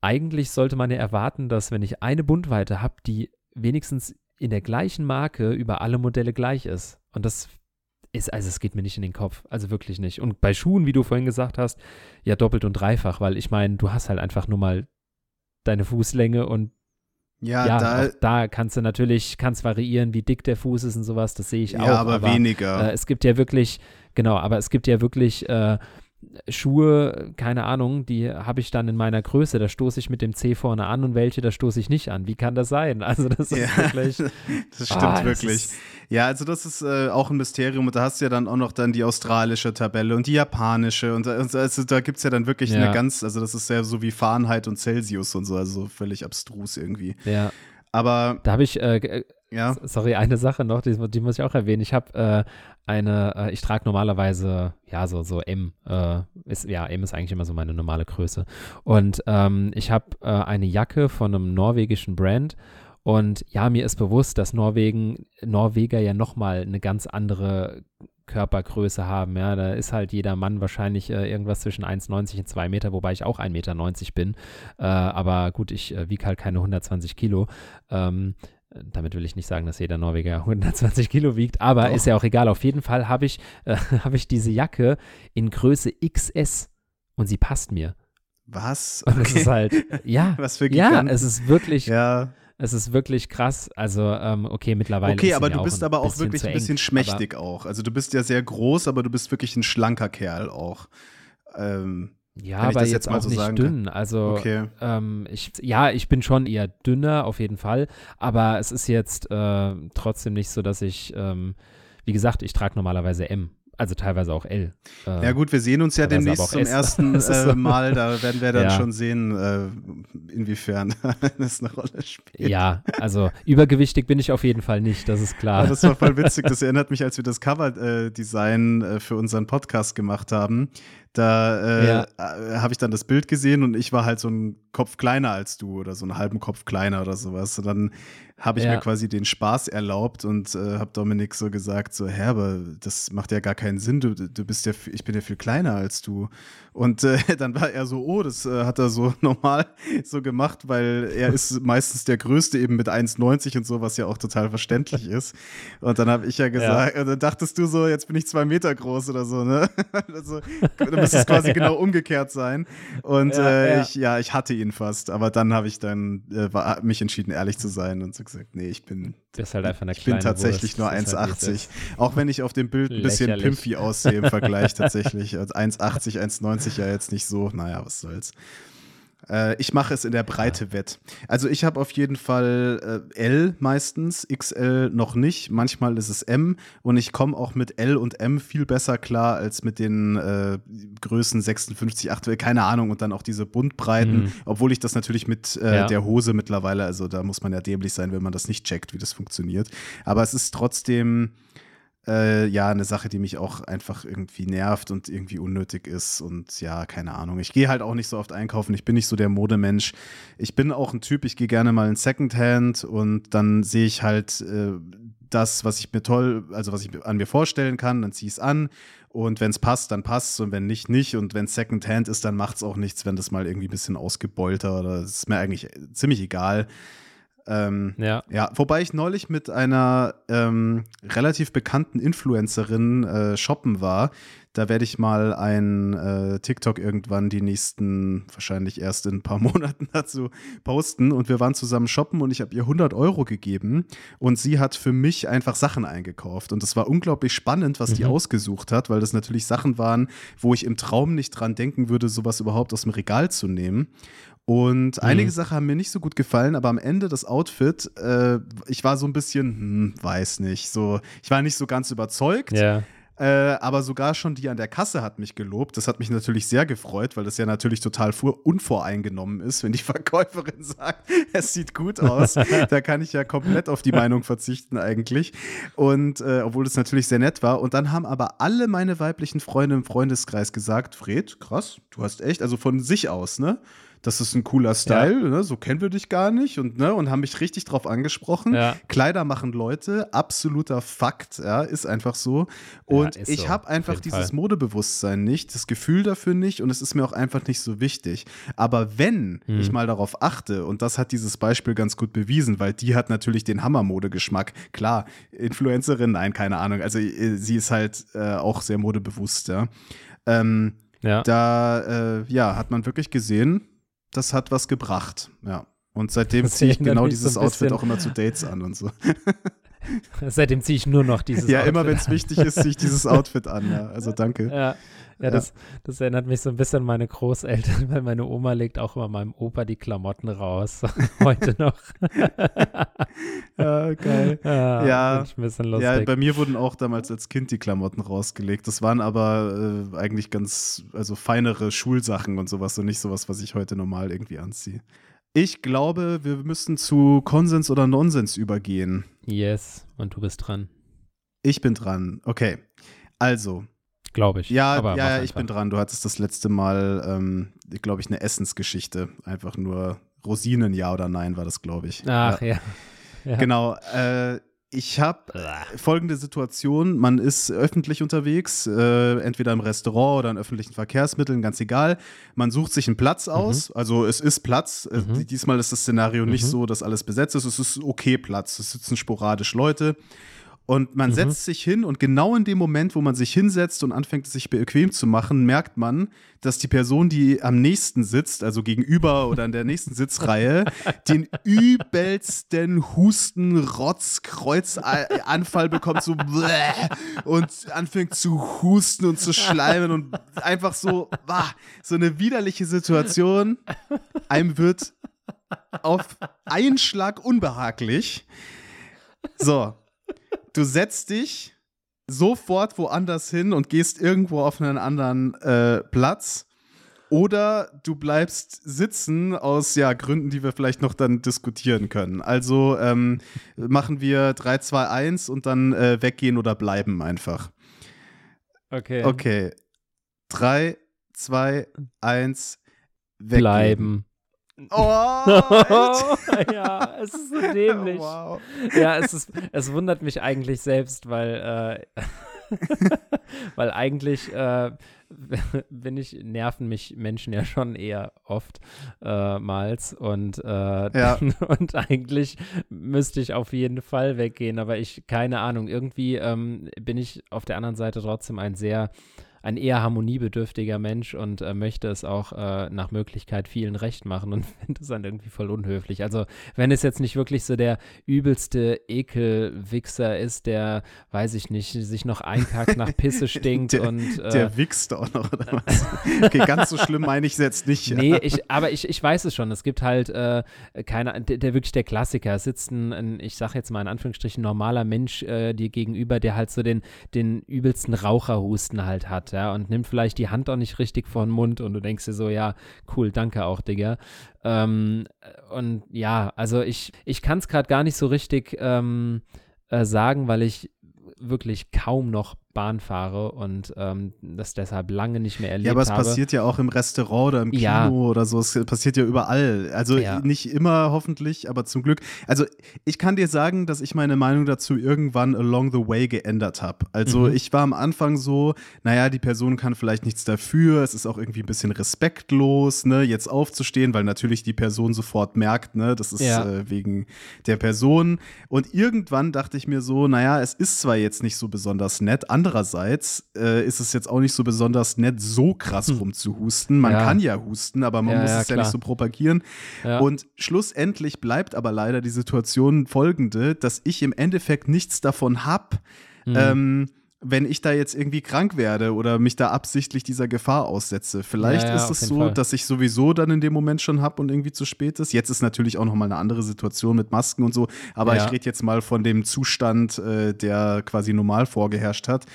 eigentlich sollte man ja erwarten, dass wenn ich eine Bundweite habe, die wenigstens in der gleichen Marke über alle Modelle gleich ist. Und das ist, also es geht mir nicht in den Kopf, also wirklich nicht. Und bei Schuhen, wie du vorhin gesagt hast, ja doppelt und dreifach, weil ich meine, du hast halt einfach nur mal deine Fußlänge und ja, ja da, da kannst du natürlich, kannst variieren, wie dick der Fuß ist und sowas, das sehe ich ja, auch. aber, aber weniger. Äh, es gibt ja wirklich, genau, aber es gibt ja wirklich äh, Schuhe, keine Ahnung, die habe ich dann in meiner Größe, da stoße ich mit dem C vorne an und welche, da stoße ich nicht an. Wie kann das sein? Also das ist ja, wirklich. das stimmt ah, wirklich. Das ja, also das ist äh, auch ein Mysterium und da hast du ja dann auch noch dann die australische Tabelle und die japanische und also da gibt es ja dann wirklich ja. eine ganz, also das ist ja so wie Fahrenheit und Celsius und so, also völlig abstrus irgendwie. Ja. Aber da habe ich, äh, ja. sorry, eine Sache noch, die, die muss ich auch erwähnen. Ich habe äh, eine, äh, ich trage normalerweise, ja, so, so M, äh, ist, ja, M ist eigentlich immer so meine normale Größe. Und ähm, ich habe äh, eine Jacke von einem norwegischen Brand. Und ja, mir ist bewusst, dass Norwegen, Norweger ja nochmal eine ganz andere Körpergröße haben. Ja, da ist halt jeder Mann wahrscheinlich äh, irgendwas zwischen 1,90 und 2 Meter, wobei ich auch 1,90 Meter bin. Äh, aber gut, ich äh, wiege halt keine 120 Kilo. Ähm, damit will ich nicht sagen, dass jeder Norweger 120 Kilo wiegt, aber Doch. ist ja auch egal. Auf jeden Fall habe ich, äh, hab ich diese Jacke in Größe XS und sie passt mir. Was? Okay. Und es ist halt, ja, Was für ja, es ist wirklich, ja. es ist wirklich krass. Also, ähm, okay, mittlerweile. Okay, aber du bist aber auch wirklich ein bisschen schmächtig auch. Also, du bist ja sehr groß, aber du bist wirklich ein schlanker Kerl auch. Ähm, ja, aber jetzt, jetzt auch so nicht dünn. Kann. Also okay. ähm, ich, ja, ich bin schon eher dünner auf jeden Fall, aber es ist jetzt äh, trotzdem nicht so, dass ich, ähm, wie gesagt, ich trage normalerweise M. Also teilweise auch L. Äh, ja gut, wir sehen uns ja demnächst zum S. ersten äh, Mal. Da werden wir dann ja. schon sehen, äh, inwiefern das eine Rolle spielt. Ja, also übergewichtig bin ich auf jeden Fall nicht, das ist klar. Ja, das war voll witzig. Das erinnert mich, als wir das Cover-Design äh, für unseren Podcast gemacht haben. Da äh, ja. Äh, habe ich dann das Bild gesehen und ich war halt so ein Kopf kleiner als du oder so einen halben Kopf kleiner oder sowas. Und dann habe ich ja. mir quasi den Spaß erlaubt und äh, habe Dominik so gesagt, so, Hä, aber das macht ja gar keinen Sinn, du, du bist ja, ich bin ja viel kleiner als du. Und äh, dann war er so, oh, das äh, hat er so normal so gemacht, weil er ist meistens der Größte eben mit 1,90 und so, was ja auch total verständlich ist. Und dann habe ich ja gesagt, ja. dann dachtest du so, jetzt bin ich zwei Meter groß oder so, ne? also, dann müsste es quasi genau umgekehrt sein. Und ja, äh, ich, ja, ich hatte ihn fast, aber dann habe ich dann äh, war, mich entschieden, ehrlich zu sein und so gesagt, nee, ich bin, halt einfach eine ich bin tatsächlich Wurst. nur 1,80. Halt auch wenn ich auf dem Bild ein bisschen pimpy aussehe im Vergleich tatsächlich. 1,80, 1,90 ja jetzt nicht so, naja, was soll's. Äh, ich mache es in der Breite wett. Also ich habe auf jeden Fall äh, L meistens, XL noch nicht. Manchmal ist es M und ich komme auch mit L und M viel besser klar als mit den äh, Größen 56, 8, keine Ahnung und dann auch diese Buntbreiten, mhm. obwohl ich das natürlich mit äh, ja. der Hose mittlerweile, also da muss man ja dämlich sein, wenn man das nicht checkt, wie das funktioniert. Aber es ist trotzdem äh, ja, eine Sache, die mich auch einfach irgendwie nervt und irgendwie unnötig ist. Und ja, keine Ahnung. Ich gehe halt auch nicht so oft einkaufen. Ich bin nicht so der Modemensch. Ich bin auch ein Typ, ich gehe gerne mal in Secondhand und dann sehe ich halt äh, das, was ich mir toll, also was ich an mir vorstellen kann, dann ziehe ich es an. Und wenn es passt, dann passt es und wenn nicht, nicht. Und wenn es Secondhand ist, dann macht es auch nichts, wenn das mal irgendwie ein bisschen ausgebeulter oder ist mir eigentlich ziemlich egal. Ähm, ja. ja. Wobei ich neulich mit einer ähm, relativ bekannten Influencerin äh, shoppen war. Da werde ich mal ein äh, TikTok irgendwann die nächsten, wahrscheinlich erst in ein paar Monaten dazu posten. Und wir waren zusammen shoppen und ich habe ihr 100 Euro gegeben. Und sie hat für mich einfach Sachen eingekauft. Und es war unglaublich spannend, was mhm. die ausgesucht hat, weil das natürlich Sachen waren, wo ich im Traum nicht dran denken würde, sowas überhaupt aus dem Regal zu nehmen. Und mhm. einige Sachen haben mir nicht so gut gefallen, aber am Ende das Outfit, äh, ich war so ein bisschen, hm, weiß nicht, so, ich war nicht so ganz überzeugt. Ja. Äh, aber sogar schon die an der Kasse hat mich gelobt. Das hat mich natürlich sehr gefreut, weil das ja natürlich total unvoreingenommen ist, wenn die Verkäuferin sagt, es sieht gut aus. da kann ich ja komplett auf die Meinung verzichten eigentlich. Und äh, obwohl es natürlich sehr nett war. Und dann haben aber alle meine weiblichen Freunde im Freundeskreis gesagt, Fred, krass, du hast echt, also von sich aus, ne? Das ist ein cooler Style, ja. ne? so kennen wir dich gar nicht und, ne? und haben mich richtig drauf angesprochen. Ja. Kleider machen Leute, absoluter Fakt, ja, ist einfach so. Und ja, ich so, habe einfach dieses Fall. Modebewusstsein nicht, das Gefühl dafür nicht und es ist mir auch einfach nicht so wichtig. Aber wenn hm. ich mal darauf achte, und das hat dieses Beispiel ganz gut bewiesen, weil die hat natürlich den Hammermodegeschmack. Klar, Influencerin, nein, keine Ahnung. Also äh, sie ist halt äh, auch sehr modebewusst, ja. Ähm, ja. Da äh, ja, hat man wirklich gesehen, das hat was gebracht, ja. Und seitdem ziehe ich genau dieses Outfit auch immer zu Dates an und so. Seitdem ziehe ich nur noch dieses ja, Outfit. Immer wenn es wichtig ist, ziehe ich dieses Outfit an. Ja. Also danke. Ja, ja, das, das erinnert mich so ein bisschen an meine Großeltern, weil meine Oma legt auch immer meinem Opa die Klamotten raus. Heute noch. ja, geil. Ja, ja, ein bisschen lustig. ja, bei mir wurden auch damals als Kind die Klamotten rausgelegt. Das waren aber äh, eigentlich ganz, also feinere Schulsachen und sowas und nicht sowas, was ich heute normal irgendwie anziehe. Ich glaube, wir müssen zu Konsens oder Nonsens übergehen. Yes, und du bist dran. Ich bin dran. Okay. Also, Glaube ich. Ja, Aber ja, ich bin dran. Du hattest das letzte Mal, ähm, glaube ich, eine Essensgeschichte. Einfach nur Rosinen, ja oder nein, war das, glaube ich. Ach ja. ja. ja. Genau. Äh, ich habe folgende Situation: Man ist öffentlich unterwegs, äh, entweder im Restaurant oder in öffentlichen Verkehrsmitteln, ganz egal. Man sucht sich einen Platz mhm. aus. Mhm. Also, es ist Platz. Äh, mhm. Diesmal ist das Szenario mhm. nicht so, dass alles besetzt ist. Es ist okay Platz. Es sitzen sporadisch Leute. Und man mhm. setzt sich hin und genau in dem Moment, wo man sich hinsetzt und anfängt, es sich bequem zu machen, merkt man, dass die Person, die am nächsten sitzt, also gegenüber oder in der nächsten Sitzreihe, den übelsten Husten, Rotz, Kreuzanfall bekommt, so und anfängt zu husten und zu schleimen und einfach so, so eine widerliche Situation. Einem wird auf einen Schlag unbehaglich. So, du setzt dich sofort woanders hin und gehst irgendwo auf einen anderen äh, Platz. Oder du bleibst sitzen aus ja, Gründen, die wir vielleicht noch dann diskutieren können. Also ähm, machen wir 3, 2, 1 und dann äh, weggehen oder bleiben einfach. Okay. Okay. 3, 2, 1, weggehen. Bleiben. Oh, ja, es ist so dämlich. Wow. Ja, es, ist, es wundert mich eigentlich selbst, weil, äh, weil eigentlich äh, bin ich, nerven mich Menschen ja schon eher oft äh, und, äh, ja. und eigentlich müsste ich auf jeden Fall weggehen, aber ich, keine Ahnung, irgendwie ähm, bin ich auf der anderen Seite trotzdem ein sehr ein eher harmoniebedürftiger Mensch und äh, möchte es auch äh, nach Möglichkeit vielen recht machen und finde es dann irgendwie voll unhöflich. Also wenn es jetzt nicht wirklich so der übelste Ekelwichser ist, der, weiß ich nicht, sich noch einkackt, nach Pisse stinkt der, und äh, Der wichst auch noch, oder was? okay, ganz so schlimm meine ich es jetzt nicht. Ja. Nee, ich, aber ich, ich weiß es schon. Es gibt halt äh, keine, der, der, wirklich der Klassiker. Es sitzt ein, ein ich sage jetzt mal in Anführungsstrichen, normaler Mensch äh, dir gegenüber, der halt so den, den übelsten Raucherhusten halt hat ja, und nimmt vielleicht die Hand auch nicht richtig vor den Mund und du denkst dir so, ja, cool, danke auch, Digga. Ähm, und ja, also ich, ich kann es gerade gar nicht so richtig ähm, äh, sagen, weil ich wirklich kaum noch Bahn fahre und ähm, das deshalb lange nicht mehr erlebt habe. Ja, aber es passiert ja auch im Restaurant oder im Kino ja. oder so. Es passiert ja überall. Also ja. nicht immer hoffentlich, aber zum Glück. Also ich kann dir sagen, dass ich meine Meinung dazu irgendwann along the way geändert habe. Also mhm. ich war am Anfang so, naja, die Person kann vielleicht nichts dafür. Es ist auch irgendwie ein bisschen respektlos, ne, jetzt aufzustehen, weil natürlich die Person sofort merkt, ne, das ist ja. äh, wegen der Person. Und irgendwann dachte ich mir so, naja, es ist zwar jetzt nicht so besonders nett, andere Andererseits äh, ist es jetzt auch nicht so besonders nett, so krass hm. rumzuhusten. Man ja. kann ja husten, aber man ja, muss ja, es klar. ja nicht so propagieren. Und schlussendlich bleibt aber leider die Situation folgende, dass ich im Endeffekt nichts davon habe. Mhm. Ähm, wenn ich da jetzt irgendwie krank werde oder mich da absichtlich dieser Gefahr aussetze. Vielleicht Ja, ja, ist es so, Fall. dass ich sowieso dann in dem Moment schon habe und irgendwie zu spät ist. Jetzt ist natürlich auch nochmal eine andere Situation mit Masken und so, aber Ja. ich rede jetzt mal von dem Zustand, äh, der quasi normal vorgeherrscht hat.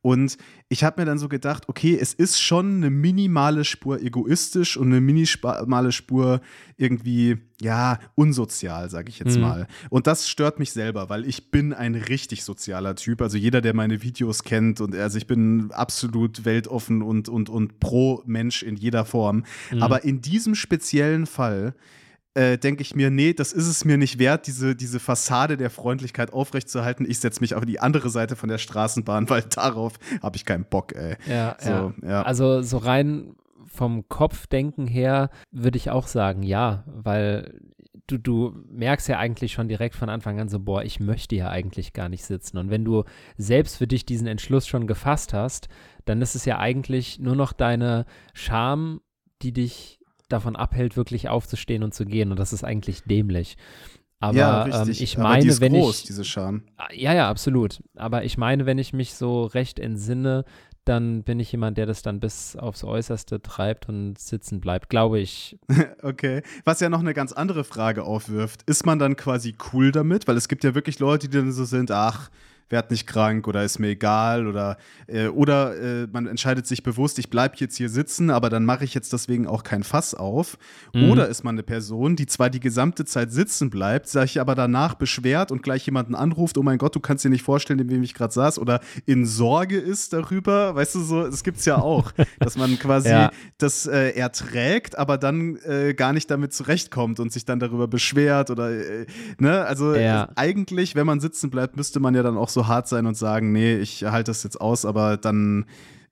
Und ich habe mir dann so gedacht, okay, es ist schon eine minimale Spur egoistisch und eine minimale Spur irgendwie, ja, unsozial, sage ich jetzt Mhm. mal. Und das stört mich selber, weil ich bin ein richtig sozialer Typ. Also jeder, der meine Videos kennt und also ich bin absolut weltoffen und, und, und pro Mensch in jeder Form. Mhm. Aber in diesem speziellen Fall äh, denke ich mir, nee, das ist es mir nicht wert, diese, diese Fassade der Freundlichkeit aufrechtzuerhalten. Ich setze mich auf die andere Seite von der Straßenbahn, weil darauf habe ich keinen Bock, ey. Ja, So, ja. ja. Also so rein vom Kopfdenken her würde ich auch sagen, ja, weil du, du merkst ja eigentlich schon direkt von Anfang an so, boah, ich möchte ja eigentlich gar nicht sitzen. Und wenn du selbst für dich diesen Entschluss schon gefasst hast, dann ist es ja eigentlich nur noch deine Scham, die dich davon abhält, wirklich aufzustehen und zu gehen. Und das ist eigentlich dämlich. Aber ja, ähm, ich Aber meine, die ist wenn groß, ich diese Scham. ja, ja, absolut. Aber ich meine, wenn ich mich so recht entsinne, dann bin ich jemand, der das dann bis aufs Äußerste treibt und sitzen bleibt, glaube ich. Okay. Was ja noch eine ganz andere Frage aufwirft. Ist man dann quasi cool damit? Weil es gibt ja wirklich Leute, die dann so sind, ach, werd nicht krank oder ist mir egal oder, äh, oder äh, man entscheidet sich bewusst, ich bleibe jetzt hier sitzen, aber dann mache ich jetzt deswegen auch kein Fass auf. Mhm. Oder ist man eine Person, die zwar die gesamte Zeit sitzen bleibt, sich aber danach beschwert und gleich jemanden anruft, oh mein Gott, du kannst dir nicht vorstellen, in wem ich gerade saß oder in Sorge ist darüber, weißt du so, es gibt's ja auch, dass man quasi Ja. das äh, erträgt, aber dann äh, gar nicht damit zurechtkommt und sich dann darüber beschwert oder äh, ne, also Ja. eigentlich, wenn man sitzen bleibt, müsste man ja dann auch so hart sein und sagen, nee, ich halte das jetzt aus, aber dann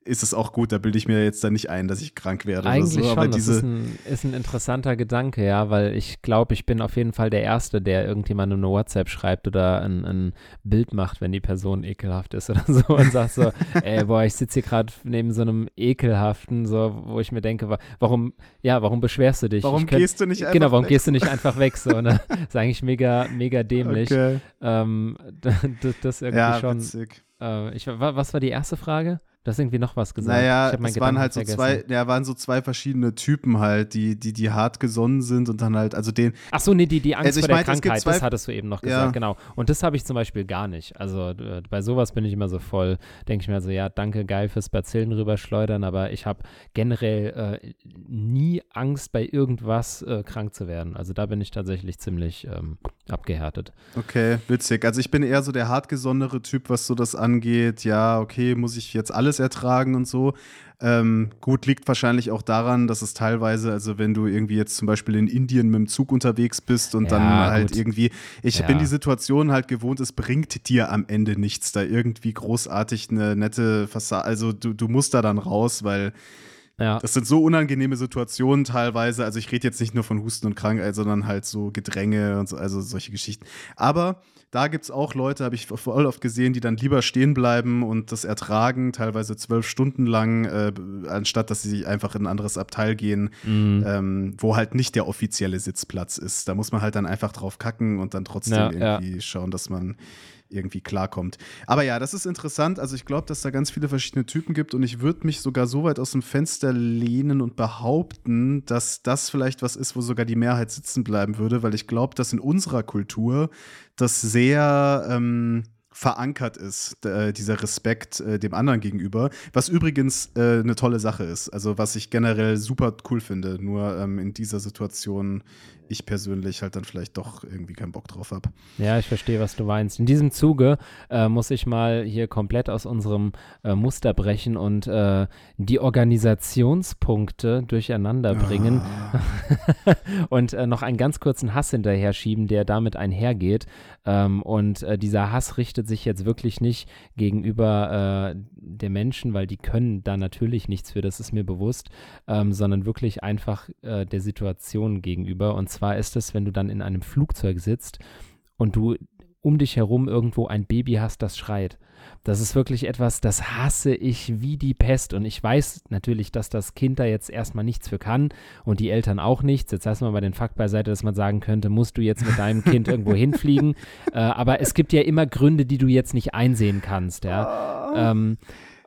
ist es auch gut, da bilde ich mir jetzt dann nicht ein, dass ich krank werde Eigentlich oder so, aber schon. Das diese ist ein, ist ein interessanter Gedanke, ja, weil ich glaube, ich bin auf jeden Fall der Erste, der irgendjemandem eine WhatsApp schreibt oder ein, ein Bild macht, wenn die Person ekelhaft ist oder so und sagt so, ey, boah, ich sitze hier gerade neben so einem ekelhaften, so, wo ich mir denke, wa- warum, ja, warum beschwerst du dich? Warum könnt- gehst du nicht einfach Genau, warum weg? gehst du nicht einfach weg? So, ne? Das ist eigentlich mega, mega dämlich. Okay. Ähm, das, das irgendwie Ja, schon. witzig. Äh, ich, wa- was war die erste Frage? Du hast irgendwie noch was gesagt. Naja, es waren Gedanken halt so vergessen. zwei, ja, waren so zwei verschiedene Typen halt, die, die, die hart gesonnen sind und dann halt, also den, Ach so, nee, die, die Angst Also vor der meinte, Krankheit, zwei- das hattest du eben noch Ja. gesagt, genau. Und das habe ich zum Beispiel gar nicht. Also äh, bei sowas bin ich immer so voll, denke ich mir so, ja, danke, geil fürs Bazillen rüberschleudern, aber ich habe generell äh, nie Angst, bei irgendwas äh, krank zu werden. Also da bin ich tatsächlich ziemlich ähm, abgehärtet. okay, witzig. Also ich bin eher so der hartgesonnere Typ, was so das angeht. Ja, okay, muss ich jetzt alles ertragen und so. Ähm, gut, liegt wahrscheinlich auch daran, dass es teilweise, also wenn du irgendwie jetzt zum Beispiel in Indien mit dem Zug unterwegs bist und dann Ja, halt gut. irgendwie, ich Ja. bin die Situation halt gewohnt, es bringt dir am Ende nichts, da irgendwie großartig eine nette Fassade, also du, du musst da dann raus, weil Ja, Das sind so unangenehme Situationen teilweise. Also ich rede jetzt nicht nur von Husten und Krankheit, sondern halt so Gedränge und so, also solche Geschichten. Aber da gibt es auch Leute, habe ich voll oft gesehen, die dann lieber stehen bleiben und das ertragen, teilweise zwölf Stunden lang, äh, anstatt dass sie einfach in ein anderes Abteil gehen, Mhm. ähm, wo halt nicht der offizielle Sitzplatz ist. Da muss man halt dann einfach drauf kacken und dann trotzdem Ja, ja. irgendwie schauen, dass man irgendwie klarkommt. Aber ja, das ist interessant. Also ich glaube, dass da ganz viele verschiedene Typen gibt und ich würde mich sogar so weit aus dem Fenster lehnen und behaupten, dass das vielleicht was ist, wo sogar die Mehrheit sitzen bleiben würde, weil ich glaube, dass in unserer Kultur das sehr ähm, verankert ist, äh, dieser Respekt äh, dem anderen gegenüber, was übrigens äh, eine tolle Sache ist. Also was ich generell super cool finde, nur ähm, in dieser Situation ich persönlich halt dann vielleicht doch irgendwie keinen Bock drauf habe. Ja, ich verstehe, was du meinst. In diesem Zuge äh, muss ich mal hier komplett aus unserem äh, Muster brechen und äh, die Organisationspunkte durcheinander bringen und äh, noch einen ganz kurzen Hass hinterher schieben, der damit einhergeht. Ähm, und äh, dieser Hass richtet sich jetzt wirklich nicht gegenüber äh, der Menschen, weil die können da natürlich nichts für, das ist mir bewusst, ähm, sondern wirklich einfach der Situation gegenüber. Und zwar ist es, wenn du dann in einem Flugzeug sitzt und du um dich herum irgendwo ein Baby hast, das schreit. Das ist wirklich etwas, das hasse ich wie die Pest. Und ich weiß natürlich, dass das Kind da jetzt erstmal nichts für kann und die Eltern auch nichts. Jetzt lassen wir mal den Fakt beiseite, dass man sagen könnte, musst du jetzt mit deinem Kind irgendwo hinfliegen. Äh, aber es gibt ja immer Gründe, die du jetzt nicht einsehen kannst. Ja. Ähm,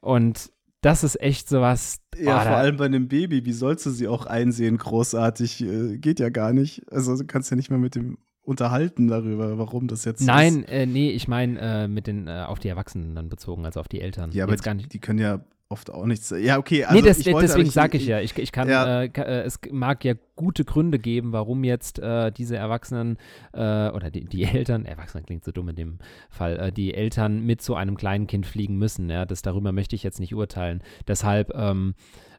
und das ist echt sowas. Ja, oh, vor allem bei einem Baby. Wie sollst du sie auch einsehen? Großartig. Äh, geht ja gar nicht. Also du kannst ja nicht mal mit dem unterhalten darüber, warum das jetzt Nein, äh, nee, ich meine äh, mit den äh, auf die Erwachsenen dann bezogen, also auf die Eltern. Ja, aber die, die, können ja oft auch nichts. Ja, okay. Also nee, das, deswegen sage ich ja, ich, ich kann, ja. Äh, äh, es mag ja gute Gründe geben, warum jetzt äh, diese Erwachsenen äh, oder die, die Eltern, Erwachsene klingt so dumm in dem Fall, äh, die Eltern mit so einem kleinen Kind fliegen müssen. Ja, das darüber möchte ich jetzt nicht urteilen. Deshalb ähm,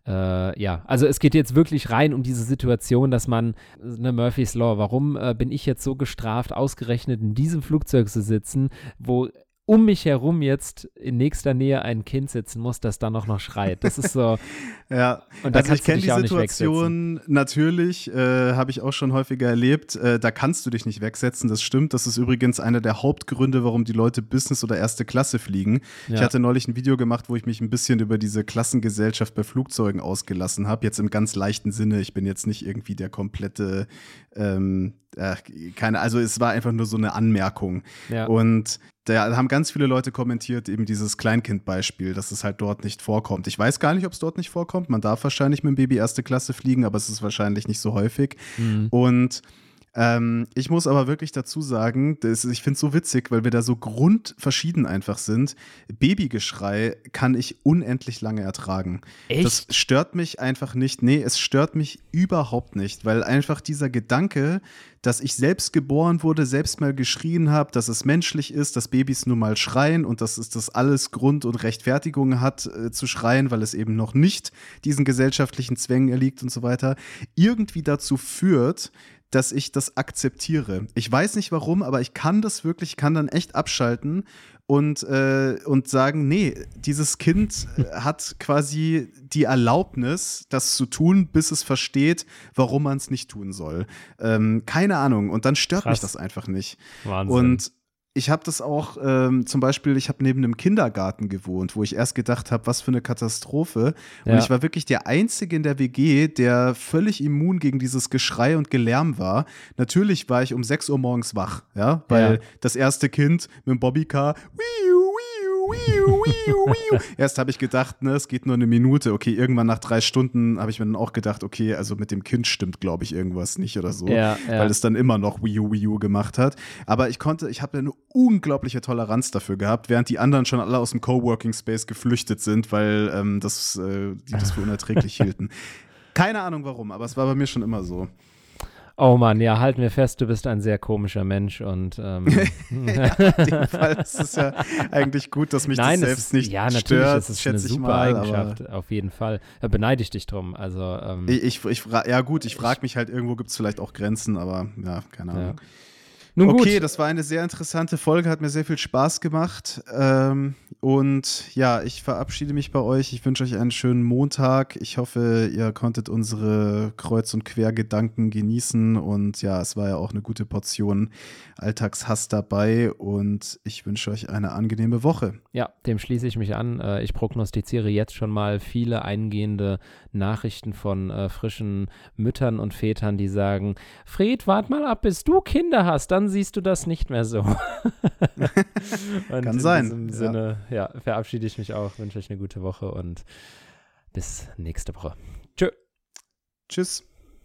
äh, ja, also es geht jetzt wirklich rein um diese Situation, dass man, ne, Murphy's Law, warum bin ich jetzt so gestraft, ausgerechnet in diesem Flugzeug zu sitzen, wo um mich herum jetzt in nächster Nähe ein Kind sitzen muss, das dann auch noch schreit. Das ist so. ja, und da also ich kenne die Situation natürlich, äh, habe ich auch schon häufiger erlebt. Äh, da kannst du dich nicht wegsetzen, das stimmt. Das ist übrigens einer der Hauptgründe, warum die Leute Business oder erste Klasse fliegen. Ja. Ich hatte neulich ein Video gemacht, wo ich mich ein bisschen über diese Klassengesellschaft bei Flugzeugen ausgelassen habe. Jetzt im ganz leichten Sinne. Ich bin jetzt nicht irgendwie der komplette ähm, äh, keine, also es war einfach nur so eine Anmerkung. Ja. Und da haben ganz viele Leute kommentiert, eben dieses Kleinkind-Beispiel, dass es halt dort nicht vorkommt. Ich weiß gar nicht, ob es dort nicht vorkommt. Man darf wahrscheinlich mit dem Baby erste Klasse fliegen, aber es ist wahrscheinlich nicht so häufig. Mhm. Und ähm, ich muss aber wirklich dazu sagen, das, ich finde es so witzig, weil wir da so grundverschieden einfach sind. Babygeschrei kann ich unendlich lange ertragen. Echt? Das stört mich einfach nicht. Nee, es stört mich überhaupt nicht, weil einfach dieser Gedanke, dass ich selbst geboren wurde, selbst mal geschrien habe, dass es menschlich ist, dass Babys nur mal schreien und dass es das alles Grund und Rechtfertigung hat äh, zu schreien, weil es eben noch nicht diesen gesellschaftlichen Zwängen erliegt und so weiter, irgendwie dazu führt, dass ich das akzeptiere. Ich weiß nicht warum, aber ich kann das wirklich, kann dann echt abschalten und, äh, und sagen, nee, dieses Kind äh, hat quasi die Erlaubnis, das zu tun, bis es versteht, warum man es nicht tun soll. Ähm, keine Ahnung. Und dann stört Krass. mich das einfach nicht. Wahnsinn. Und ich habe das auch ähm, zum Beispiel, ich habe neben einem Kindergarten gewohnt, wo ich erst gedacht habe, was für eine Katastrophe. Und ja. ich war wirklich der Einzige in der WG, der völlig immun gegen dieses Geschrei und Gelärm war. Natürlich war ich um 6 Uhr morgens wach, ja, weil ja. das erste Kind mit dem Bobbycar, wiu, Erst habe ich gedacht, ne, es geht nur eine Minute. Okay, irgendwann nach drei Stunden habe ich mir dann auch gedacht, okay, also mit dem Kind stimmt, glaube ich, irgendwas nicht oder so. Ja, ja. Weil es dann immer noch Wii U, Wii U gemacht hat. Aber ich konnte, ich habe eine unglaubliche Toleranz dafür gehabt, während die anderen schon alle aus dem Coworking Space geflüchtet sind, weil ähm, das, äh, die das für unerträglich hielten. Keine Ahnung warum, aber es war bei mir schon immer so. Oh Mann, ja, halten wir fest, du bist ein sehr komischer Mensch und ähm, ja, in dem Fall ist es ja eigentlich gut, dass mich Nein, das selbst ist, nicht ja, natürlich stört, ist es eine super mal, Eigenschaft, auf jeden Fall. Da beneide ich dich drum. Also ähm, ich, ich, ich ja gut, ich frage mich halt irgendwo gibt es vielleicht auch Grenzen, aber ja, keine Ahnung. Ja. Nun okay, gut. das war eine sehr interessante Folge, hat mir sehr viel Spaß gemacht. Ähm, und ja, ich verabschiede mich bei euch. Ich wünsche euch einen schönen Montag. Ich hoffe, ihr konntet unsere Kreuz- und Quergedanken genießen. Und ja, es war ja auch eine gute Portion Alltagshass dabei. Und ich wünsche euch eine angenehme Woche. Ja, dem schließe ich mich an. Äh, ich prognostiziere jetzt schon mal viele eingehende Nachrichten von äh, frischen Müttern und Vätern, die sagen: Fred, wart mal ab, bis du Kinder hast. Dann dann siehst du das nicht mehr so. Kann sein. In diesem Sinne, ja. ja, verabschiede ich mich auch, wünsche euch eine gute Woche und bis nächste Woche. Tschö. Tschüss.